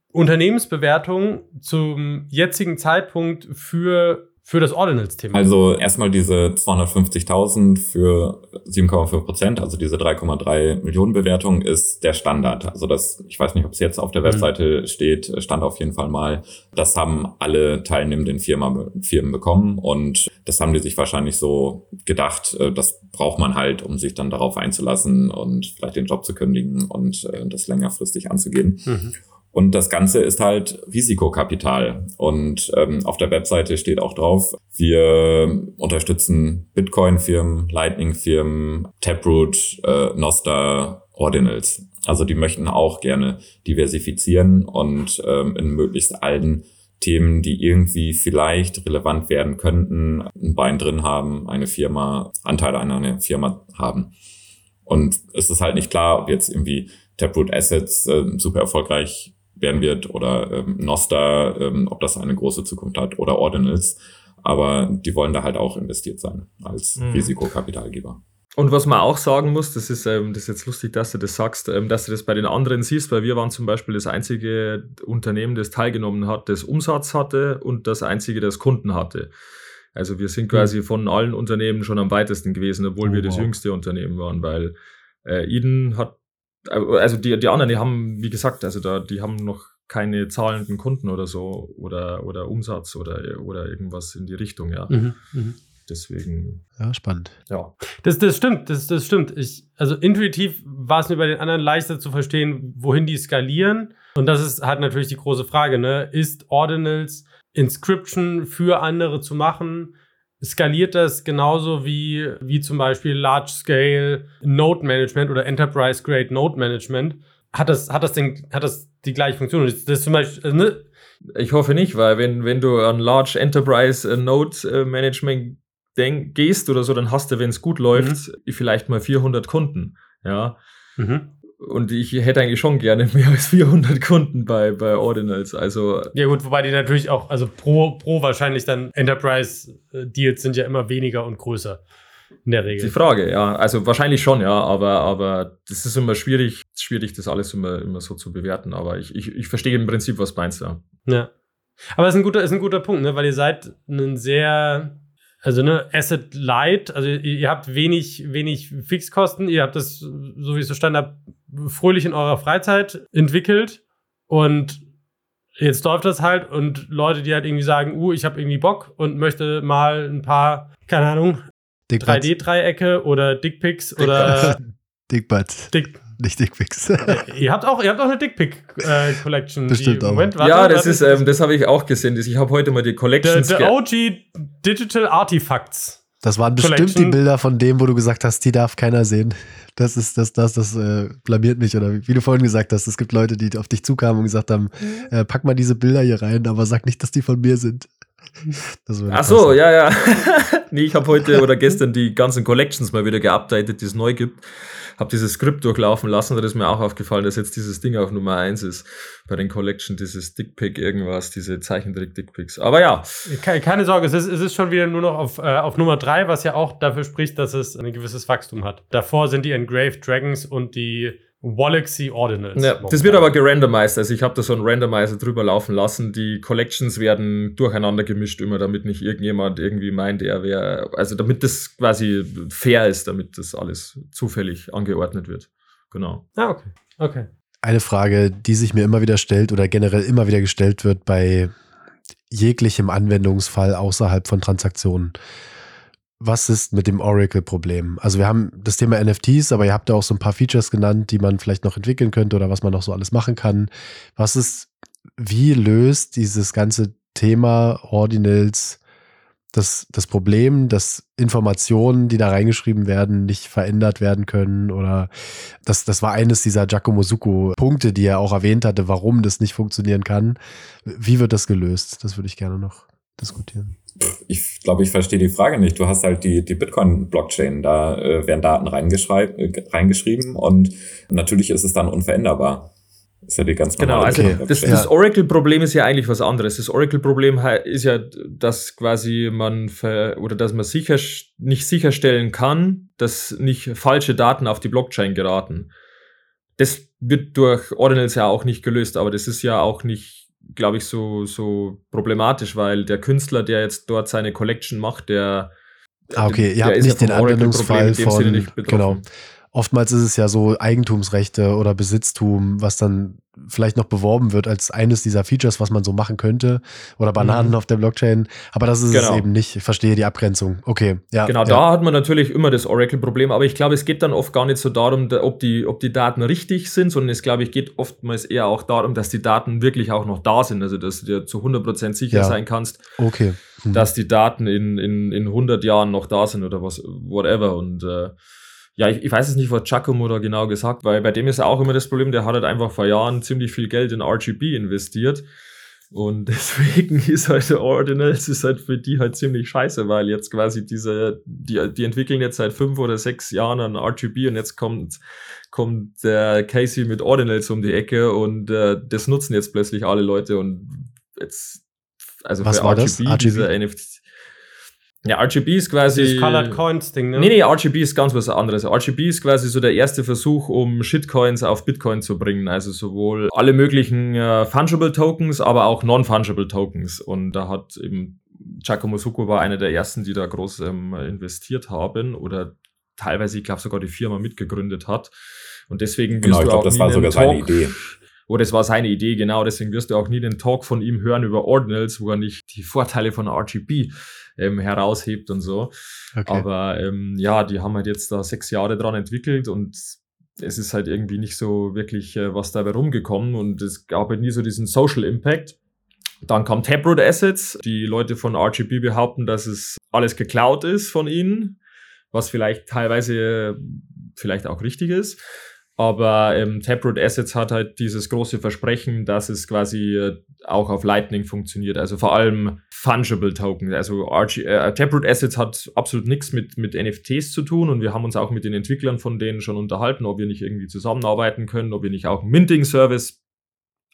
Unternehmensbewertung zum jetzigen Zeitpunkt für für das Ordinals-Thema? Also erstmal diese 250.000 für 7,5 Prozent, also diese 3,3 Millionen Bewertung ist der Standard. Also das, ich weiß nicht, ob es jetzt auf der mhm. Webseite mhm. steht, stand auf jeden Fall mal. Das haben alle teilnehmenden Firma, Firmen bekommen und das haben die sich wahrscheinlich so gedacht, äh, das braucht man halt, um sich dann darauf einzulassen und vielleicht den Job zu kündigen und äh, das längerfristig anzugehen. Mhm. Und das Ganze ist halt Risikokapital. Und ähm, auf der Webseite steht auch drauf, wir unterstützen Bitcoin-Firmen, Lightning-Firmen, Taproot, äh, Nostar, Ordinals. Also die möchten auch gerne diversifizieren und ähm, in möglichst allen Themen, die irgendwie vielleicht relevant werden könnten, ein Bein drin haben, eine Firma, Anteile an einer Firma haben. Und es ist halt nicht klar, ob jetzt irgendwie Taproot Assets äh, super erfolgreich werden wird oder ähm, Nosta, ähm, ob das eine große Zukunft hat oder Ordinals. Aber die wollen da halt auch investiert sein als mhm. Risikokapitalgeber. Und was man auch sagen muss, das ist, ähm, das ist jetzt lustig, dass du das sagst, ähm, dass du das bei den anderen siehst, weil wir waren zum Beispiel das einzige Unternehmen, das teilgenommen hat, das Umsatz hatte und das einzige, das Kunden hatte. Also wir sind quasi mhm. von allen Unternehmen schon am weitesten gewesen, obwohl oh, wir das wow. jüngste Unternehmen waren, weil äh, Eden hat, also die, die anderen, die haben, wie gesagt, also da, die haben noch keine zahlenden Kunden oder so oder, oder Umsatz oder, oder irgendwas in die Richtung, ja. Mhm, mh. Deswegen. Ja, spannend. Ja. Das, das stimmt, das, das stimmt. Ich, also intuitiv war es mir bei den anderen leichter zu verstehen, wohin die skalieren. Und das ist halt natürlich die große Frage, ne? Ist Ordinals Inscription für andere zu machen? Skaliert das genauso wie, wie zum Beispiel Large Scale Node Management oder Enterprise Grade Node Management? Hat das, hat das, den, hat das die gleiche Funktion? Das ist zum Beispiel, ne? Ich hoffe nicht, weil wenn, wenn du an Large Enterprise äh, Node äh, Management denk, gehst oder so, dann hast du, wenn es gut läuft, mhm. vielleicht mal 400 Kunden. Ja. Mhm. Und ich hätte eigentlich schon gerne mehr als 400 Kunden bei, bei Ordinals. Also ja gut, wobei die natürlich auch, also pro, pro wahrscheinlich dann Enterprise-Deals sind ja immer weniger und größer in der Regel. Die Frage, ja. Also wahrscheinlich schon, ja, aber, aber das ist immer schwierig, schwierig, das alles immer, immer so zu bewerten. Aber ich, ich, ich verstehe im Prinzip, was meinst du. Ja. Aber es ist ein guter, ist ein guter Punkt, ne? weil ihr seid ein sehr also ne, Asset Light, also ihr, habt wenig, wenig Fixkosten, ihr habt das, so wie es so stand fröhlich in eurer Freizeit entwickelt und jetzt läuft das halt und Leute, die halt irgendwie sagen, uh, ich habe irgendwie Bock und möchte mal ein paar, keine Ahnung, 3D-Dreiecke oder Dickpics oder [LAUGHS] Dickbutt. Dick, nicht Dickpics. [LAUGHS] ihr habt auch, ihr habt auch eine Dickpic-Collection. Äh, Bestimmt auch. Moment, warte, ja, das ist, ähm, das habe ich auch gesehen. Ich habe heute mal die Collections. Der OG Digital Artifacts. Das waren bestimmt die Bilder von dem, wo du gesagt hast, die darf keiner sehen. Das ist das, das, das äh, blamiert mich. Oder wie du vorhin gesagt hast, es gibt Leute, die auf dich zukamen und gesagt haben, mhm. äh, pack mal diese Bilder hier rein, aber sag nicht, dass die von mir sind. Ach so, ja, ja. [LAUGHS] nee, ich habe heute oder gestern die ganzen Collections mal wieder geupdatet, die es neu gibt habe dieses Skript durchlaufen lassen, da ist mir auch aufgefallen, dass jetzt dieses Ding auf Nummer eins ist bei den Collection, dieses Dickpick irgendwas, diese Zeichentrick-Dickpicks. Aber ja. Keine Sorge, es ist, es ist schon wieder nur noch auf, äh, auf Nummer drei, was ja auch dafür spricht, dass es ein gewisses Wachstum hat. Davor sind die Engraved Dragons und die Walaxy Ordinals. Ja, das wird aber gerandomized. Also ich habe da so einen Randomizer drüber laufen lassen. Die Collections werden durcheinander gemischt immer, damit nicht irgendjemand irgendwie meint, er wäre, also damit das quasi fair ist, damit das alles zufällig angeordnet wird. Genau. Ah, okay. Okay. Eine Frage, die sich mir immer wieder stellt oder generell immer wieder gestellt wird bei jeglichem Anwendungsfall außerhalb von Transaktionen was ist mit dem Oracle-Problem? Also wir haben das Thema NFTs, aber ihr habt ja auch so ein paar Features genannt, die man vielleicht noch entwickeln könnte oder was man noch so alles machen kann. Was ist, wie löst dieses ganze Thema Ordinals das, das Problem, dass Informationen, die da reingeschrieben werden, nicht verändert werden können oder das, das war eines dieser Giacomo Succo-Punkte, die er auch erwähnt hatte, warum das nicht funktionieren kann. Wie wird das gelöst? Das würde ich gerne noch diskutieren ich glaube, ich verstehe die Frage nicht. Du hast halt die, die Bitcoin-Blockchain, da äh, werden Daten äh, reingeschrieben und natürlich ist es dann unveränderbar. Ist ja die ganz Genau, also das, das Oracle-Problem ist ja eigentlich was anderes. Das Oracle-Problem ist ja, dass quasi man ver oder dass man sicher nicht sicherstellen kann, dass nicht falsche Daten auf die Blockchain geraten. Das wird durch Ordinals ja auch nicht gelöst, aber das ist ja auch nicht glaube ich, so, so problematisch, weil der Künstler, der jetzt dort seine Collection macht, der. Ah, okay, ihr habt nicht den Anwendungsfall von. Genau. Oftmals ist es ja so Eigentumsrechte oder Besitztum, was dann vielleicht noch beworben wird als eines dieser Features, was man so machen könnte. Oder Bananen mhm. auf der Blockchain. Aber das ist genau. es eben nicht. Ich verstehe die Abgrenzung. Okay, ja. Genau, ja. da hat man natürlich immer das Oracle-Problem. Aber ich glaube, es geht dann oft gar nicht so darum, ob die, ob die Daten richtig sind, sondern es, glaube ich, geht oftmals eher auch darum, dass die Daten wirklich auch noch da sind. Also, dass du dir zu 100% sicher ja. sein kannst. Okay. Mhm. Dass die Daten in, in, in 100 Jahren noch da sind oder was, whatever. Und, äh, ja, ich, ich weiß es nicht, was Giacomo da genau gesagt, weil bei dem ist auch immer das Problem, der hat halt einfach vor Jahren ziemlich viel Geld in RGB investiert. Und [LAUGHS] deswegen ist halt der Ordinals ist halt für die halt ziemlich scheiße, weil jetzt quasi diese, die, die entwickeln jetzt seit fünf oder sechs Jahren an RGB und jetzt kommt, kommt der Casey mit Ordinals um die Ecke und äh, das nutzen jetzt plötzlich alle Leute und jetzt, also Was für war RGB, das? RGB? diese NFT. Ja, RGB ist quasi. Dieses Colored Coins Ding, ne? Nee, nee, RGB ist ganz was anderes. RGB ist quasi so der erste Versuch, um Shitcoins auf Bitcoin zu bringen. Also sowohl alle möglichen äh, Fungible Tokens, aber auch Non-Fungible Tokens. Und da hat eben Giacomo Succo war einer der ersten, die da groß ähm, investiert haben oder teilweise, ich glaube, sogar die Firma mitgegründet hat. Und deswegen Genau, wirst ich du glaube, auch das nie war einen sogar seine Talk- Idee. Oder es war seine Idee, genau. Deswegen wirst du auch nie den Talk von ihm hören über Ordinals, wo er nicht die Vorteile von RGB ähm, heraushebt und so. Okay. Aber ähm, ja, die haben halt jetzt da sechs Jahre dran entwickelt und es ist halt irgendwie nicht so wirklich äh, was dabei rumgekommen und es gab halt nie so diesen Social Impact. Dann kam Taproot Assets. Die Leute von RGB behaupten, dass es alles geklaut ist von ihnen, was vielleicht teilweise äh, vielleicht auch richtig ist. Aber ähm, Taproot Assets hat halt dieses große Versprechen, dass es quasi äh, auch auf Lightning funktioniert. Also vor allem Fungible Token. Also RG, äh, Taproot Assets hat absolut nichts mit, mit NFTs zu tun und wir haben uns auch mit den Entwicklern von denen schon unterhalten, ob wir nicht irgendwie zusammenarbeiten können, ob wir nicht auch einen Minting-Service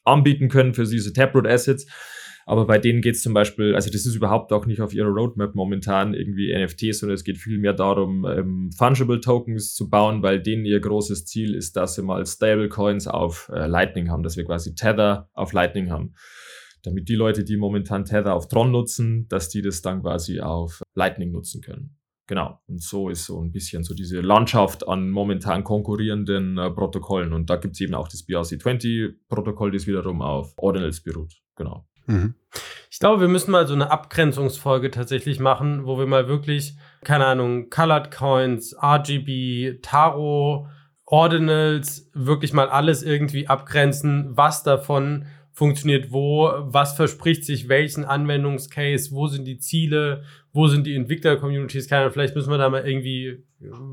anbieten können für diese Taproot Assets. Aber bei denen geht es zum Beispiel, also das ist überhaupt auch nicht auf ihrer Roadmap momentan irgendwie NFTs, sondern es geht vielmehr darum, ähm, Fungible Tokens zu bauen, weil denen ihr großes Ziel ist, dass sie mal Stablecoins auf äh, Lightning haben, dass wir quasi Tether auf Lightning haben. Damit die Leute, die momentan Tether auf Tron nutzen, dass die das dann quasi auf Lightning nutzen können. Genau. Und so ist so ein bisschen so diese Landschaft an momentan konkurrierenden äh, Protokollen. Und da gibt es eben auch das BRC20-Protokoll, das wiederum auf Ordinals beruht. Genau. Mhm. Ich glaube, wir müssen mal so eine Abgrenzungsfolge tatsächlich machen, wo wir mal wirklich, keine Ahnung, Colored Coins, RGB, Taro, Ordinals, wirklich mal alles irgendwie abgrenzen, was davon funktioniert wo, was verspricht sich welchen Anwendungscase, wo sind die Ziele, wo sind die Entwickler-Communities, keine Ahnung, vielleicht müssen wir da mal irgendwie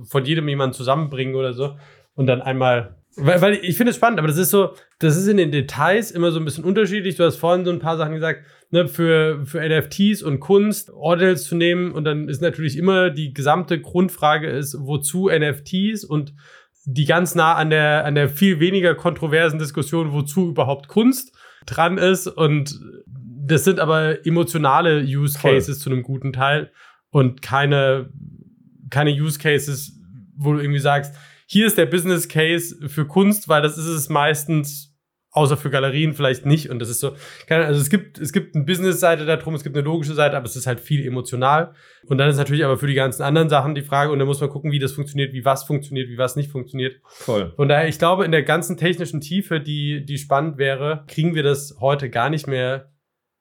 von jedem jemanden zusammenbringen oder so und dann einmal weil, weil ich finde es spannend, aber das ist so, das ist in den Details immer so ein bisschen unterschiedlich. Du hast vorhin so ein paar Sachen gesagt, ne, für, für NFTs und Kunst Ordinals zu nehmen und dann ist natürlich immer die gesamte Grundfrage ist, wozu NFTs und die ganz nah an der, an der viel weniger kontroversen Diskussion, wozu überhaupt Kunst dran ist und das sind aber emotionale Use Voll. Cases zu einem guten Teil und keine, keine Use Cases, wo du irgendwie sagst, hier ist der Business Case für Kunst, weil das ist es meistens, außer für Galerien vielleicht nicht. Und das ist so, keine, also es gibt, es gibt eine Business-Seite da drum, es gibt eine logische Seite, aber es ist halt viel emotional. Und dann ist natürlich aber für die ganzen anderen Sachen die Frage, und da muss man gucken, wie das funktioniert, wie was funktioniert, wie was nicht funktioniert. Voll. Von daher, ich glaube, in der ganzen technischen Tiefe, die, die spannend wäre, kriegen wir das heute gar nicht mehr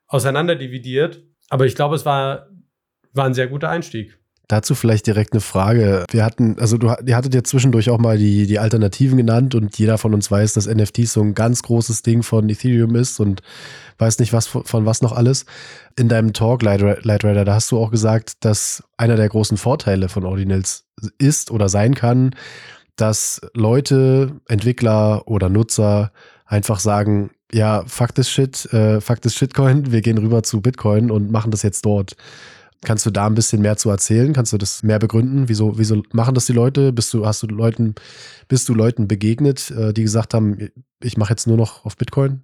auseinanderdividiert. Aber ich glaube, es war, war ein sehr guter Einstieg. Dazu vielleicht direkt eine Frage. Wir hatten, also du, ihr hattet ja zwischendurch auch mal die, die Alternativen genannt und jeder von uns weiß, dass NFTs so ein ganz großes Ding von Ethereum ist und weiß nicht was von, was noch alles. In deinem Talk, Lightrider, da hast du auch gesagt, dass einer der großen Vorteile von Ordinals ist oder sein kann, dass Leute, Entwickler oder Nutzer einfach sagen, ja, fuck this shit, äh, fuck this shitcoin, wir gehen rüber zu Bitcoin und machen das jetzt dort. Kannst du da ein bisschen mehr zu erzählen? Kannst du das mehr begründen? Wieso, wieso machen das die Leute? Bist du, hast du Leuten, bist du Leuten begegnet, äh, die gesagt haben, ich mache jetzt nur noch auf Bitcoin?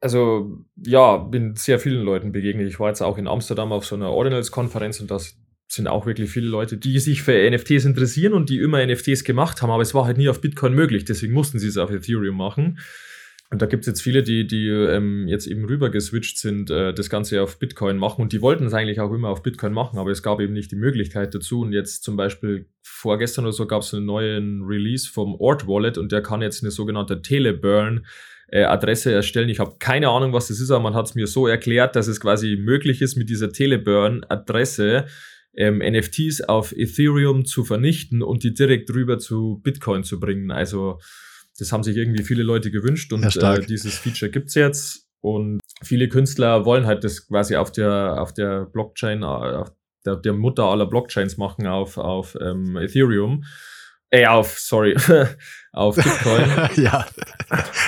Also, ja, bin sehr vielen Leuten begegnet. Ich war jetzt auch in Amsterdam auf so einer Ordinals-Konferenz und das sind auch wirklich viele Leute, die sich für NFTs interessieren und die immer NFTs gemacht haben, aber es war halt nie auf Bitcoin möglich, deswegen mussten sie es auf Ethereum machen. Und da gibt es jetzt viele, die, die ähm, jetzt eben rüber geswitcht sind, äh, das Ganze auf Bitcoin machen. Und die wollten es eigentlich auch immer auf Bitcoin machen, aber es gab eben nicht die Möglichkeit dazu. Und jetzt zum Beispiel vorgestern oder so gab es einen neuen Release vom Ort Wallet und der kann jetzt eine sogenannte Teleburn äh, Adresse erstellen. Ich habe keine Ahnung, was das ist, aber man hat es mir so erklärt, dass es quasi möglich ist, mit dieser Teleburn-Adresse ähm, NFTs auf Ethereum zu vernichten und die direkt rüber zu Bitcoin zu bringen. Also das haben sich irgendwie viele Leute gewünscht und Ja, äh, dieses Feature gibt's jetzt. Und viele Künstler wollen halt das quasi auf der, auf der Blockchain, äh, auf der, der Mutter aller Blockchains machen, auf, auf ähm, Ethereum. Äh, auf, sorry, [LAUGHS] auf Bitcoin. [LAUGHS] ja,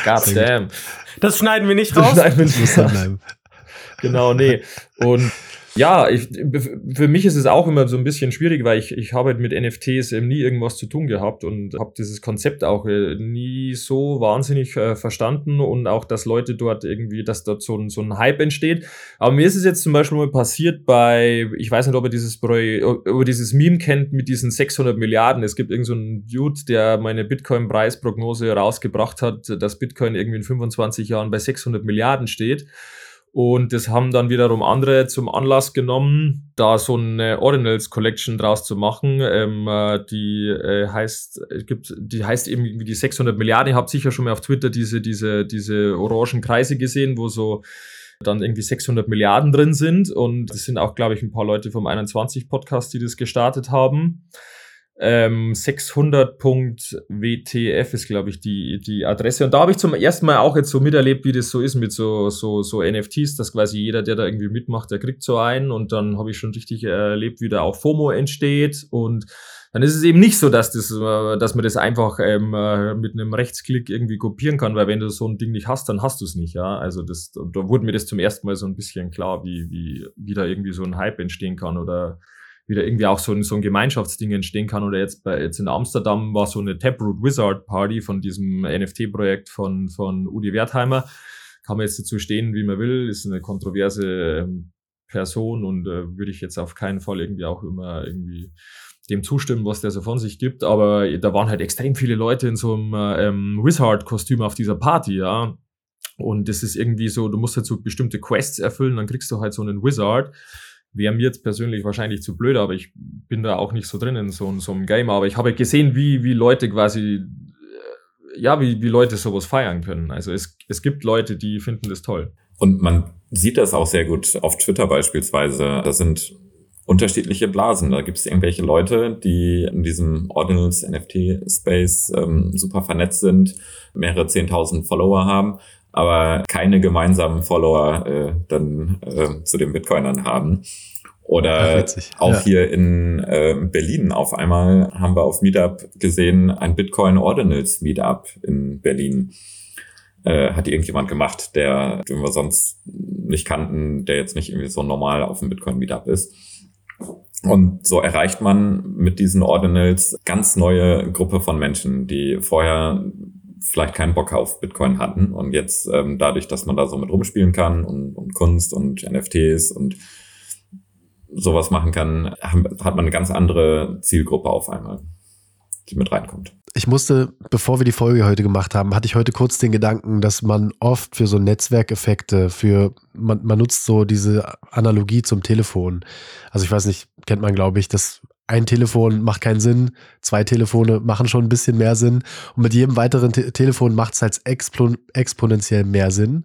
God damn. Das schneiden wir nicht raus. [LAUGHS] Nein, wenn- muss da bleiben. genau, nee. Und ja, ich, für mich ist es auch immer so ein bisschen schwierig, weil ich, ich habe mit NFTs eben nie irgendwas zu tun gehabt und habe dieses Konzept auch äh, nie so wahnsinnig äh, verstanden und auch, dass Leute dort irgendwie, dass dort so ein, so ein Hype entsteht. Aber mir ist es jetzt zum Beispiel mal passiert bei, ich weiß nicht, ob ihr dieses, ob ihr dieses Meme kennt mit diesen 600 Milliarden. Es gibt irgendeinen so Dude, der meine Bitcoin-Preisprognose rausgebracht hat, dass Bitcoin irgendwie in 25 Jahren bei 600 Milliarden steht. Und das haben dann wiederum andere zum Anlass genommen, da so eine Ordinals Collection draus zu machen. Ähm, äh, die äh, heißt, es gibt, die heißt eben irgendwie die 600 Milliarden. Ihr habt sicher schon mal auf Twitter diese, diese, diese orangen Kreise gesehen, wo so dann irgendwie 600 Milliarden drin sind. Und das sind auch, glaube ich, ein paar Leute vom 21 Podcast, die das gestartet haben. Ähm, 600.wtf ist, glaube ich, die, die Adresse. Und da habe ich zum ersten Mal auch jetzt so miterlebt, wie das so ist mit so, so, so NFTs, dass quasi jeder, der da irgendwie mitmacht, der kriegt so einen. Und dann habe ich schon richtig erlebt, wie da auch FOMO entsteht. Und dann ist es eben nicht so, dass, das, äh, dass man das einfach ähm, äh, mit einem Rechtsklick irgendwie kopieren kann, weil wenn du so ein Ding nicht hast, dann hast du es nicht. Ja, also das, da wurde mir das zum ersten Mal so ein bisschen klar, wie, wie, wie da irgendwie so ein Hype entstehen kann oder wieder irgendwie auch so ein, so ein Gemeinschaftsding entstehen kann. Oder jetzt bei jetzt in Amsterdam war so eine Taproot Wizard Party von diesem NFT-Projekt von, von Udi Wertheimer. Kann man jetzt dazu stehen, wie man will, ist eine kontroverse ähm, Person und äh, würde ich jetzt auf keinen Fall irgendwie auch immer irgendwie dem zustimmen, was der so von sich gibt. Aber da waren halt extrem viele Leute in so einem ähm, Wizard-Kostüm auf dieser Party, ja. Und das ist irgendwie so, du musst halt so bestimmte Quests erfüllen, dann kriegst du halt so einen Wizard wäre mir jetzt persönlich wahrscheinlich zu blöd, aber ich bin da auch nicht so drin in so, so einem Game. Aber ich habe gesehen, wie, wie Leute quasi, äh, ja, wie, wie Leute sowas feiern können. Also es, es gibt Leute, die finden das toll. Und man sieht das auch sehr gut auf Twitter beispielsweise. Da sind unterschiedliche Blasen. Da gibt es irgendwelche Leute, die in diesem Ordinals NFT-Space ähm, super vernetzt sind, mehrere zehntausend Follower haben aber keine gemeinsamen Follower äh, dann äh, zu den Bitcoinern haben. Oder Ach, auch ja. hier in äh, Berlin auf einmal haben wir auf Meetup gesehen, ein Bitcoin Ordinals Meetup in Berlin. Äh, hat irgendjemand gemacht, der, den wir sonst nicht kannten, der jetzt nicht irgendwie so normal auf dem Bitcoin Meetup ist. Und so erreicht man mit diesen Ordinals ganz neue Gruppe von Menschen, die vorher vielleicht keinen Bock auf Bitcoin hatten und jetzt ähm, dadurch, dass man da so mit rumspielen kann und, und Kunst und NFTs und sowas machen kann, hat man eine ganz andere Zielgruppe auf einmal, die mit reinkommt. Ich musste, bevor wir die Folge heute gemacht haben, hatte ich heute kurz den Gedanken, dass man oft für so Netzwerkeffekte, für man, man nutzt so diese Analogie zum Telefon. Also ich weiß nicht, kennt man, glaube ich, dass ein Telefon macht keinen Sinn, zwei Telefone machen schon ein bisschen mehr Sinn und mit jedem weiteren Te Telefon macht es halt expon exponentiell mehr Sinn,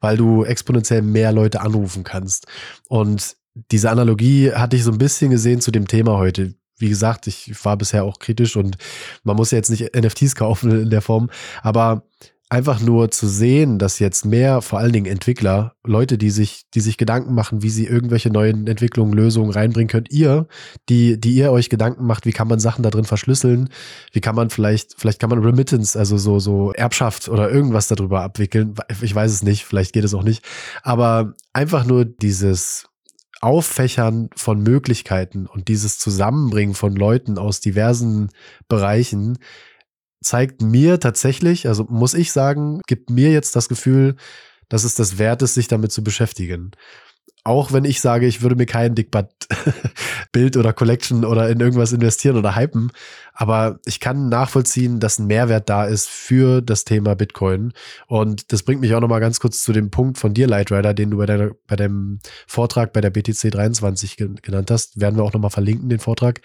weil du exponentiell mehr Leute anrufen kannst. Und diese Analogie hatte ich so ein bisschen gesehen zu dem Thema heute. Wie gesagt, ich war bisher auch kritisch und man muss ja jetzt nicht NFTs kaufen in der Form, aber einfach nur zu sehen, dass jetzt mehr, vor allen Dingen Entwickler, Leute, die sich, die sich Gedanken machen, wie sie irgendwelche neuen Entwicklungen, Lösungen reinbringen könnt, ihr, die, die ihr euch Gedanken macht, wie kann man Sachen da drin verschlüsseln, wie kann man vielleicht, vielleicht kann man Remittance, also so, so Erbschaft oder irgendwas darüber abwickeln. Ich weiß es nicht, vielleicht geht es auch nicht. Aber einfach nur dieses Auffächern von Möglichkeiten und dieses Zusammenbringen von Leuten aus diversen Bereichen, zeigt mir tatsächlich, also muss ich sagen, gibt mir jetzt das Gefühl, dass es das wert ist, sich damit zu beschäftigen. Auch wenn ich sage, ich würde mir kein Dickbad-Bild oder Collection oder in irgendwas investieren oder hypen, aber ich kann nachvollziehen, dass ein Mehrwert da ist für das Thema Bitcoin. Und das bringt mich auch nochmal ganz kurz zu dem Punkt von dir, Lightrider, den du bei, deiner, bei deinem Vortrag bei der BTC 23 genannt hast. Werden wir auch nochmal verlinken, den Vortrag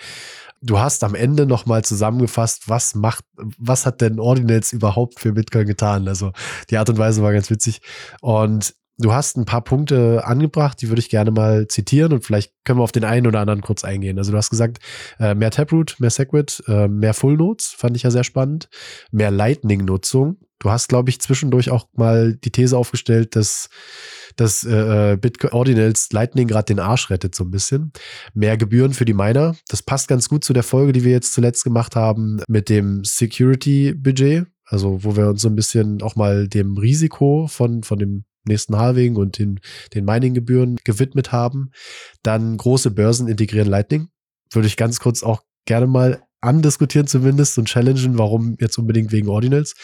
du hast am Ende nochmal zusammengefasst, was macht, was hat denn Ordinals überhaupt für Bitcoin getan? Also die Art und Weise war ganz witzig. Und du hast ein paar Punkte angebracht, die würde ich gerne mal zitieren und vielleicht können wir auf den einen oder anderen kurz eingehen. Also du hast gesagt, äh, mehr Taproot, mehr Segwit, äh, mehr Full Notes, fand ich ja sehr spannend, mehr Lightning-Nutzung. Du hast, glaube ich, zwischendurch auch mal die These aufgestellt, dass dass äh, äh, Bitcoin Ordinals Lightning gerade den Arsch rettet so ein bisschen. Mehr Gebühren für die Miner. Das passt ganz gut zu der Folge, die wir jetzt zuletzt gemacht haben mit dem Security Budget. Also, wo wir uns so ein bisschen auch mal dem Risiko von, von dem nächsten Halving und den, den Mining-Gebühren gewidmet haben. Dann große Börsen integrieren Lightning. Würde ich ganz kurz auch gerne mal andiskutieren zumindest und challengen, warum jetzt unbedingt wegen Ordinals.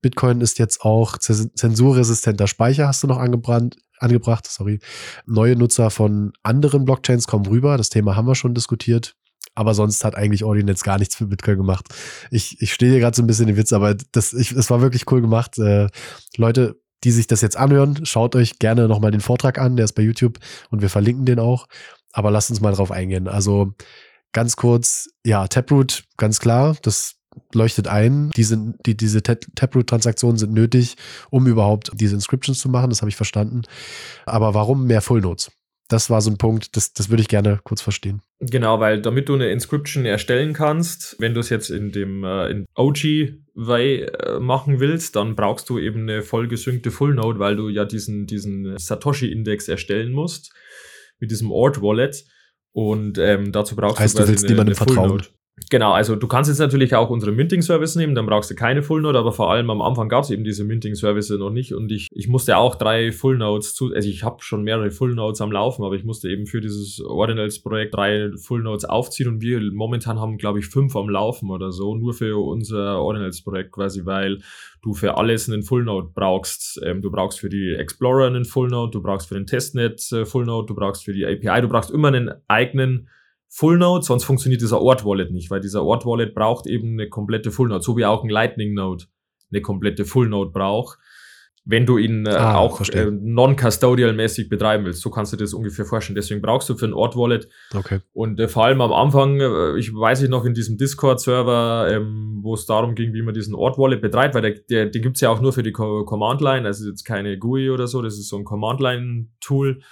Bitcoin ist jetzt auch zensurresistenter Speicher, hast du noch angebrannt, angebracht, sorry. Neue Nutzer von anderen Blockchains kommen rüber. Das Thema haben wir schon diskutiert. Aber sonst hat eigentlich Ordinals gar nichts für Bitcoin gemacht. Ich, ich stehe hier gerade so ein bisschen den Witz, aber das, ich, das war wirklich cool gemacht. Äh, Leute, die sich das jetzt anhören, schaut euch gerne nochmal den Vortrag an. Der ist bei YouTube und wir verlinken den auch. Aber lasst uns mal drauf eingehen. Also ganz kurz, ja, Taproot, ganz klar, das leuchtet ein. Die sind, die, diese Taproot-Transaktionen sind nötig, um überhaupt diese Inscriptions zu machen. Das habe ich verstanden. Aber warum mehr Full Nodes? Das war so ein Punkt, das, das würde ich gerne kurz verstehen. Genau, weil damit du eine Inscription erstellen kannst, wenn du es jetzt in dem äh, in OG-Way äh, machen willst, dann brauchst du eben eine voll gesünkte Full Node, weil du ja diesen, diesen Satoshi-Index erstellen musst mit diesem Ort-Wallet. Und ähm, dazu brauchst heißt, du du willst eine, niemandem eine vertrauen. Genau, also du kannst jetzt natürlich auch unseren Minting-Service nehmen, dann brauchst du keine Full Node, aber vor allem am Anfang gab es eben diese Minting-Service noch nicht und ich, ich musste auch drei Full Nodes zu, also ich habe schon mehrere Full Nodes am Laufen, aber ich musste eben für dieses Ordinals-Projekt drei Full Nodes aufziehen und wir momentan haben, glaube ich, fünf am Laufen oder so, nur für unser Ordinals-Projekt quasi, weil du für alles einen Full Node brauchst. Ähm, du brauchst für die Explorer einen Full Node, du brauchst für den Testnet äh, Full Node, du brauchst für die API, du brauchst immer einen eigenen Full Node, sonst funktioniert dieser Ort Wallet nicht, weil dieser Ort Wallet braucht eben eine komplette Full Node, so wie auch ein Lightning Node eine komplette Full Node braucht, wenn du ihn äh, ah, auch äh, non-custodial-mäßig betreiben willst. So kannst du das ungefähr vorstellen. Deswegen brauchst du für ein Ort Wallet. Okay. Und äh, vor allem am Anfang, äh, ich weiß ich noch in diesem Discord-Server, ähm, wo es darum ging, wie man diesen Ort Wallet betreibt, weil der, der, den gibt's ja auch nur für die Co Command Line, also jetzt keine GUI oder so, das ist so ein Command Line-Tool.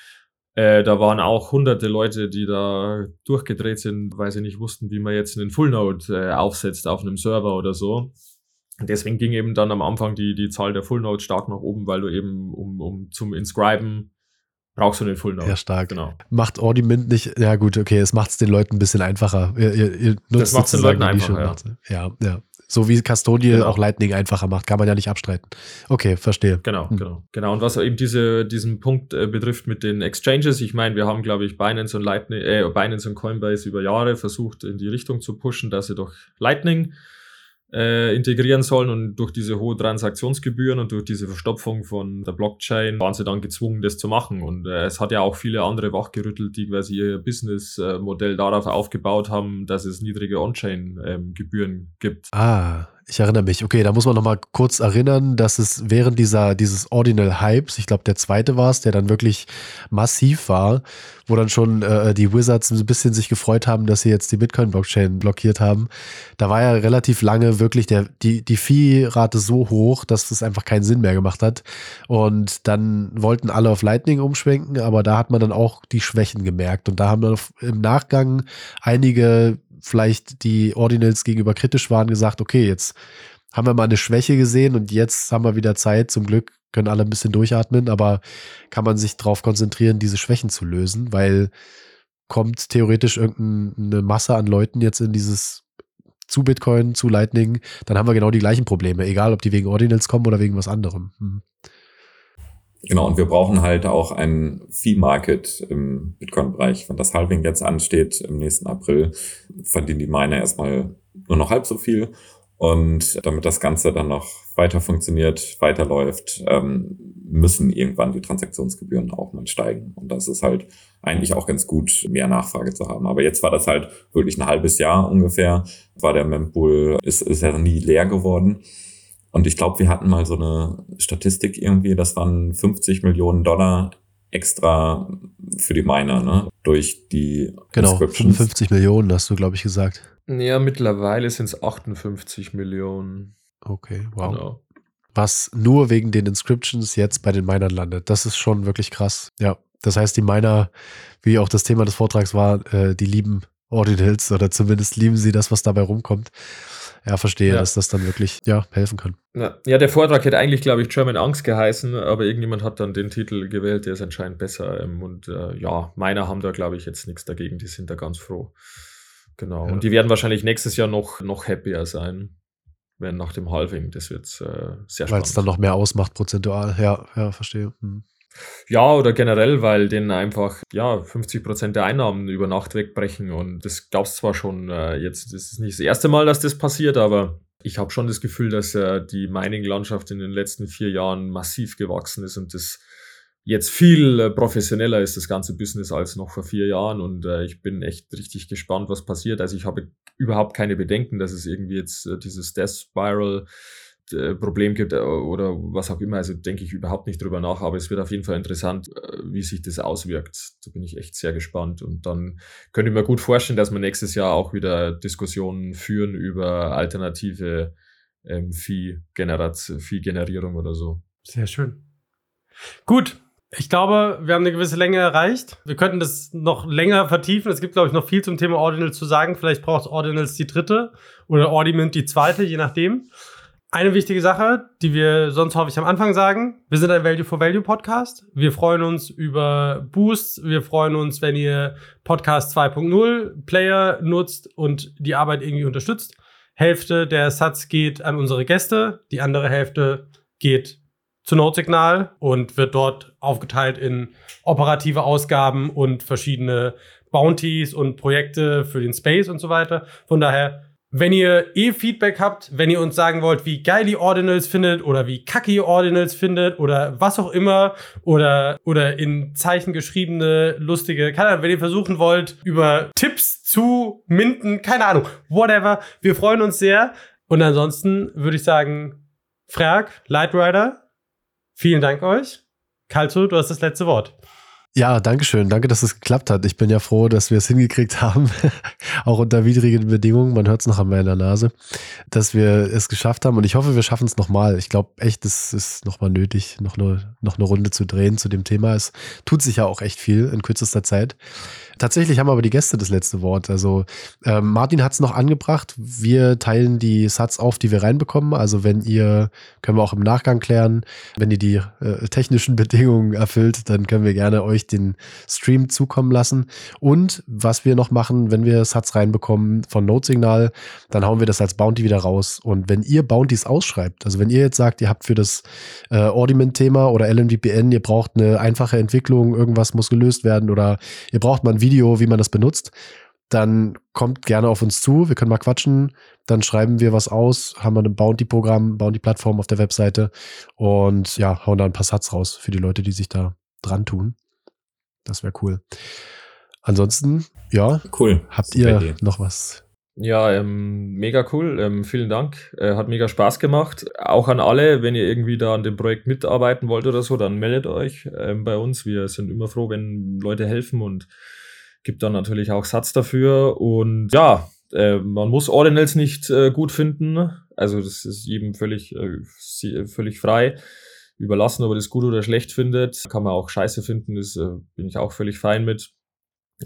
Äh, da waren auch hunderte Leute, die da durchgedreht sind, weil sie nicht wussten, wie man jetzt einen Full Node äh, aufsetzt auf einem Server oder so. Deswegen ging eben dann am Anfang die, die Zahl der Full Nodes stark nach oben, weil du eben um, um zum Inscriben brauchst du den Full Node. Ja, stark. Genau. Macht Audiment nicht, ja gut, okay, es macht es den Leuten ein bisschen einfacher. Ihr, ihr, ihr nutzt das macht es den Leuten einfacher. Ja. ja, ja. So wie Custodial genau. auch Lightning einfacher macht, kann man ja nicht abstreiten. Okay, verstehe. Genau, hm. genau. Genau. Und was eben diese, diesen Punkt äh, betrifft mit den Exchanges, ich meine, wir haben, glaube ich, Binance und Lightning, äh, Binance und Coinbase über Jahre versucht, in die Richtung zu pushen, dass sie durch Lightning äh, integrieren sollen und durch diese hohe Transaktionsgebühren und durch diese Verstopfung von der Blockchain waren sie dann gezwungen, das zu machen. Und äh, es hat ja auch viele andere wachgerüttelt, die quasi ihr Businessmodell darauf aufgebaut haben, dass es niedrige On-Chain-Gebühren ähm, gibt. Ah, ich erinnere mich. Okay, da muss man noch mal kurz erinnern, dass es während dieser dieses Ordinal Hypes, ich glaube der zweite war es, der dann wirklich massiv war, wo dann schon äh, die Wizards ein bisschen sich gefreut haben, dass sie jetzt die Bitcoin Blockchain blockiert haben. Da war ja relativ lange wirklich der die die Fee-Rate so hoch, dass es einfach keinen Sinn mehr gemacht hat. Und dann wollten alle auf Lightning umschwenken, aber da hat man dann auch die Schwächen gemerkt und da haben dann im Nachgang einige vielleicht die Ordinals gegenüber kritisch waren, gesagt, okay, jetzt haben wir mal eine Schwäche gesehen und jetzt haben wir wieder Zeit. Zum Glück können alle ein bisschen durchatmen, aber kann man sich darauf konzentrieren, diese Schwächen zu lösen, weil kommt theoretisch irgendeine Masse an Leuten jetzt in dieses zu Bitcoin, zu Lightning, dann haben wir genau die gleichen Probleme, egal ob die wegen Ordinals kommen oder wegen was anderem. Mhm. Genau, und wir brauchen halt auch ein Fee-Market im Bitcoin-Bereich. Wenn das Halving jetzt ansteht im nächsten April, verdienen die Miner erstmal nur noch halb so viel. Und damit das Ganze dann noch weiter funktioniert, weiterläuft, ähm, müssen irgendwann die Transaktionsgebühren auch mal steigen. Und das ist halt eigentlich auch ganz gut, mehr Nachfrage zu haben. Aber jetzt war das halt wirklich ein halbes Jahr ungefähr, war der Mempool, ist, ist ja nie leer geworden. Und ich glaube, wir hatten mal so eine Statistik irgendwie, das waren 50 Millionen Dollar extra für die Miner, ne? Durch die Genau, 55 Millionen hast du, glaube ich, gesagt. Ja, mittlerweile sind es 58 Millionen. Okay, wow. Genau. Was nur wegen den Inscriptions jetzt bei den Minern landet. Das ist schon wirklich krass. Ja, das heißt, die Miner, wie auch das Thema des Vortrags war, äh, die lieben Ordinals oder zumindest lieben sie das, was dabei rumkommt ja, verstehe, ja. dass das dann wirklich ja, helfen kann. Ja, der Vortrag hätte eigentlich, glaube ich, German Angst geheißen, aber irgendjemand hat dann den Titel gewählt, der ist anscheinend besser. Ähm, und äh, ja, meiner haben da, glaube ich, jetzt nichts dagegen, die sind da ganz froh. Genau. Ja. Und die werden wahrscheinlich nächstes Jahr noch, noch happier sein. werden nach dem Halving. Das wird äh, sehr Weil spannend. es dann noch mehr ausmacht prozentual. Ja, ja, verstehe. Hm. Ja, oder generell, weil denen einfach ja 50 Prozent der Einnahmen über Nacht wegbrechen. Und das gab's zwar schon äh, jetzt, das ist nicht das erste Mal, dass das passiert, aber ich habe schon das Gefühl, dass äh, die Mining-Landschaft in den letzten vier Jahren massiv gewachsen ist und das jetzt viel äh, professioneller ist, das ganze Business, als noch vor vier Jahren. Und äh, ich bin echt richtig gespannt, was passiert. Also ich habe überhaupt keine Bedenken, dass es irgendwie jetzt äh, dieses Death Spiral Problem gibt äh, oder was auch immer. Also denke ich überhaupt nicht drüber nach, aber es wird auf jeden Fall interessant, äh, wie sich das auswirkt. Da bin ich echt sehr gespannt. Und dann könnte ich mir gut vorstellen, dass wir nächstes Jahr auch wieder Diskussionen führen über alternative ähm, Vieh-Generierung oder so. Sehr schön. Gut. Ich glaube, wir haben eine gewisse Länge erreicht. Wir könnten das noch länger vertiefen. Es gibt, glaube ich, noch viel zum Thema Ordinals zu sagen. Vielleicht braucht Ordinals die dritte oder Ordiment die zweite, je nachdem. Eine wichtige Sache, die wir sonst ich am Anfang sagen. Wir sind ein Value for Value Podcast. Wir freuen uns über Boosts. Wir freuen uns, wenn ihr Podcast 2.0 Player nutzt und die Arbeit irgendwie unterstützt. Hälfte der Satz geht an unsere Gäste. Die andere Hälfte geht zu Notsignal und wird dort aufgeteilt in operative Ausgaben und verschiedene Bounties und Projekte für den Space und so weiter. Von daher wenn ihr eh Feedback habt, wenn ihr uns sagen wollt, wie geil ihr Ordinals findet oder wie kacke ihr Ordinals findet oder was auch immer oder, oder in Zeichen geschriebene, lustige, keine Ahnung, wenn ihr versuchen wollt, über Tipps zu minden, keine Ahnung, whatever. Wir freuen uns sehr. Und ansonsten würde ich sagen, Frag, Lightrider, vielen Dank euch. Kalzo, du hast das letzte Wort. Ja, danke schön. Danke, dass es geklappt hat. Ich bin ja froh, dass wir es hingekriegt [LAUGHS] haben, auch unter widrigen Bedingungen. Man hört es noch an meiner Nase, dass wir es geschafft haben. Und ich hoffe, wir schaffen es nochmal. Ich glaube echt, es ist nochmal nötig, noch eine, noch eine Runde zu drehen zu dem Thema. Es tut sich ja auch echt viel in kürzester Zeit. Tatsächlich haben aber die Gäste das letzte Wort. Also ähm, Martin hat es noch angebracht. Wir teilen die Satz auf, die wir reinbekommen. Also wenn ihr, können wir auch im Nachgang klären, wenn ihr die äh, technischen [LAUGHS] Bedingungen erfüllt, dann können wir gerne euch den Stream zukommen lassen. Und was wir noch machen, wenn wir Satz reinbekommen von Notesignal, dann hauen wir das als Bounty wieder raus. Und wenn ihr Bounties ausschreibt, also wenn ihr jetzt sagt, ihr habt für das äh, Ordiment-Thema oder LNVPN, ihr braucht eine einfache Entwicklung, irgendwas muss gelöst werden oder ihr braucht mal ein Video, wie man das benutzt, dann kommt gerne auf uns zu. Wir können mal quatschen. Dann schreiben wir was aus, haben wir ein Bounty-Programm, Bounty-Plattform auf der Webseite und ja, hauen da ein paar Satz raus für die Leute, die sich da dran tun. Das wäre cool. Ansonsten, ja, Cool. habt Super ihr Idee. noch was? Ja, ähm, mega cool. Ähm, vielen Dank. Äh, hat mega Spaß gemacht. Auch an alle, wenn ihr irgendwie da an dem Projekt mitarbeiten wollt oder so, dann meldet euch ähm, bei uns. Wir sind immer froh, wenn Leute helfen und gibt dann natürlich auch Satz dafür. Und ja, äh, man muss Ordinals nicht äh, gut finden. Also das ist jedem völlig, äh, sie- völlig frei. Überlassen, ob er das gut oder schlecht findet. Kann man auch scheiße finden, das äh, bin ich auch völlig fein mit.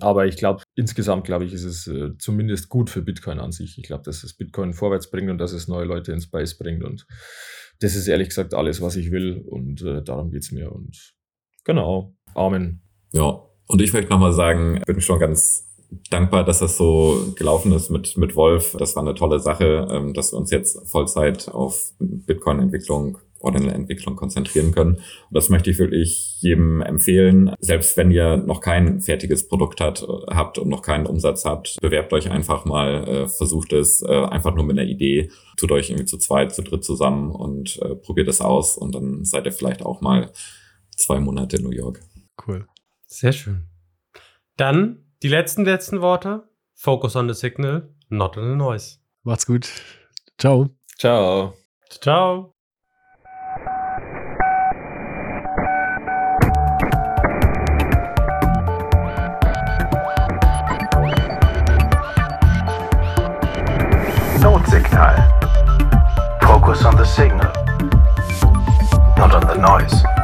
Aber ich glaube, insgesamt glaube ich, ist es äh, zumindest gut für Bitcoin an sich. Ich glaube, dass es Bitcoin vorwärts bringt und dass es neue Leute ins Space bringt. Und das ist ehrlich gesagt alles, was ich will. Und äh, darum geht's mir. Und genau. Amen. Ja, und ich möchte nochmal sagen, ich bin schon ganz dankbar, dass das so gelaufen ist mit, mit Wolf. Das war eine tolle Sache, ähm, dass wir uns jetzt Vollzeit auf Bitcoin-Entwicklung, Ordinal-Entwicklung konzentrieren können. Und das möchte ich wirklich jedem empfehlen. Selbst wenn ihr noch kein fertiges Produkt hat, habt und noch keinen Umsatz habt, bewerbt euch einfach mal, äh, versucht es äh, einfach nur mit einer Idee, tut euch irgendwie zu zweit, zu dritt zusammen und äh, probiert es aus und dann seid ihr vielleicht auch mal zwei Monate in New York. Cool. Sehr schön. Dann die letzten, letzten Worte. Focus on the signal, not on the noise. Macht's gut. Ciao. Ciao. Ciao. Notsignal. Focus on the signal, not on the noise.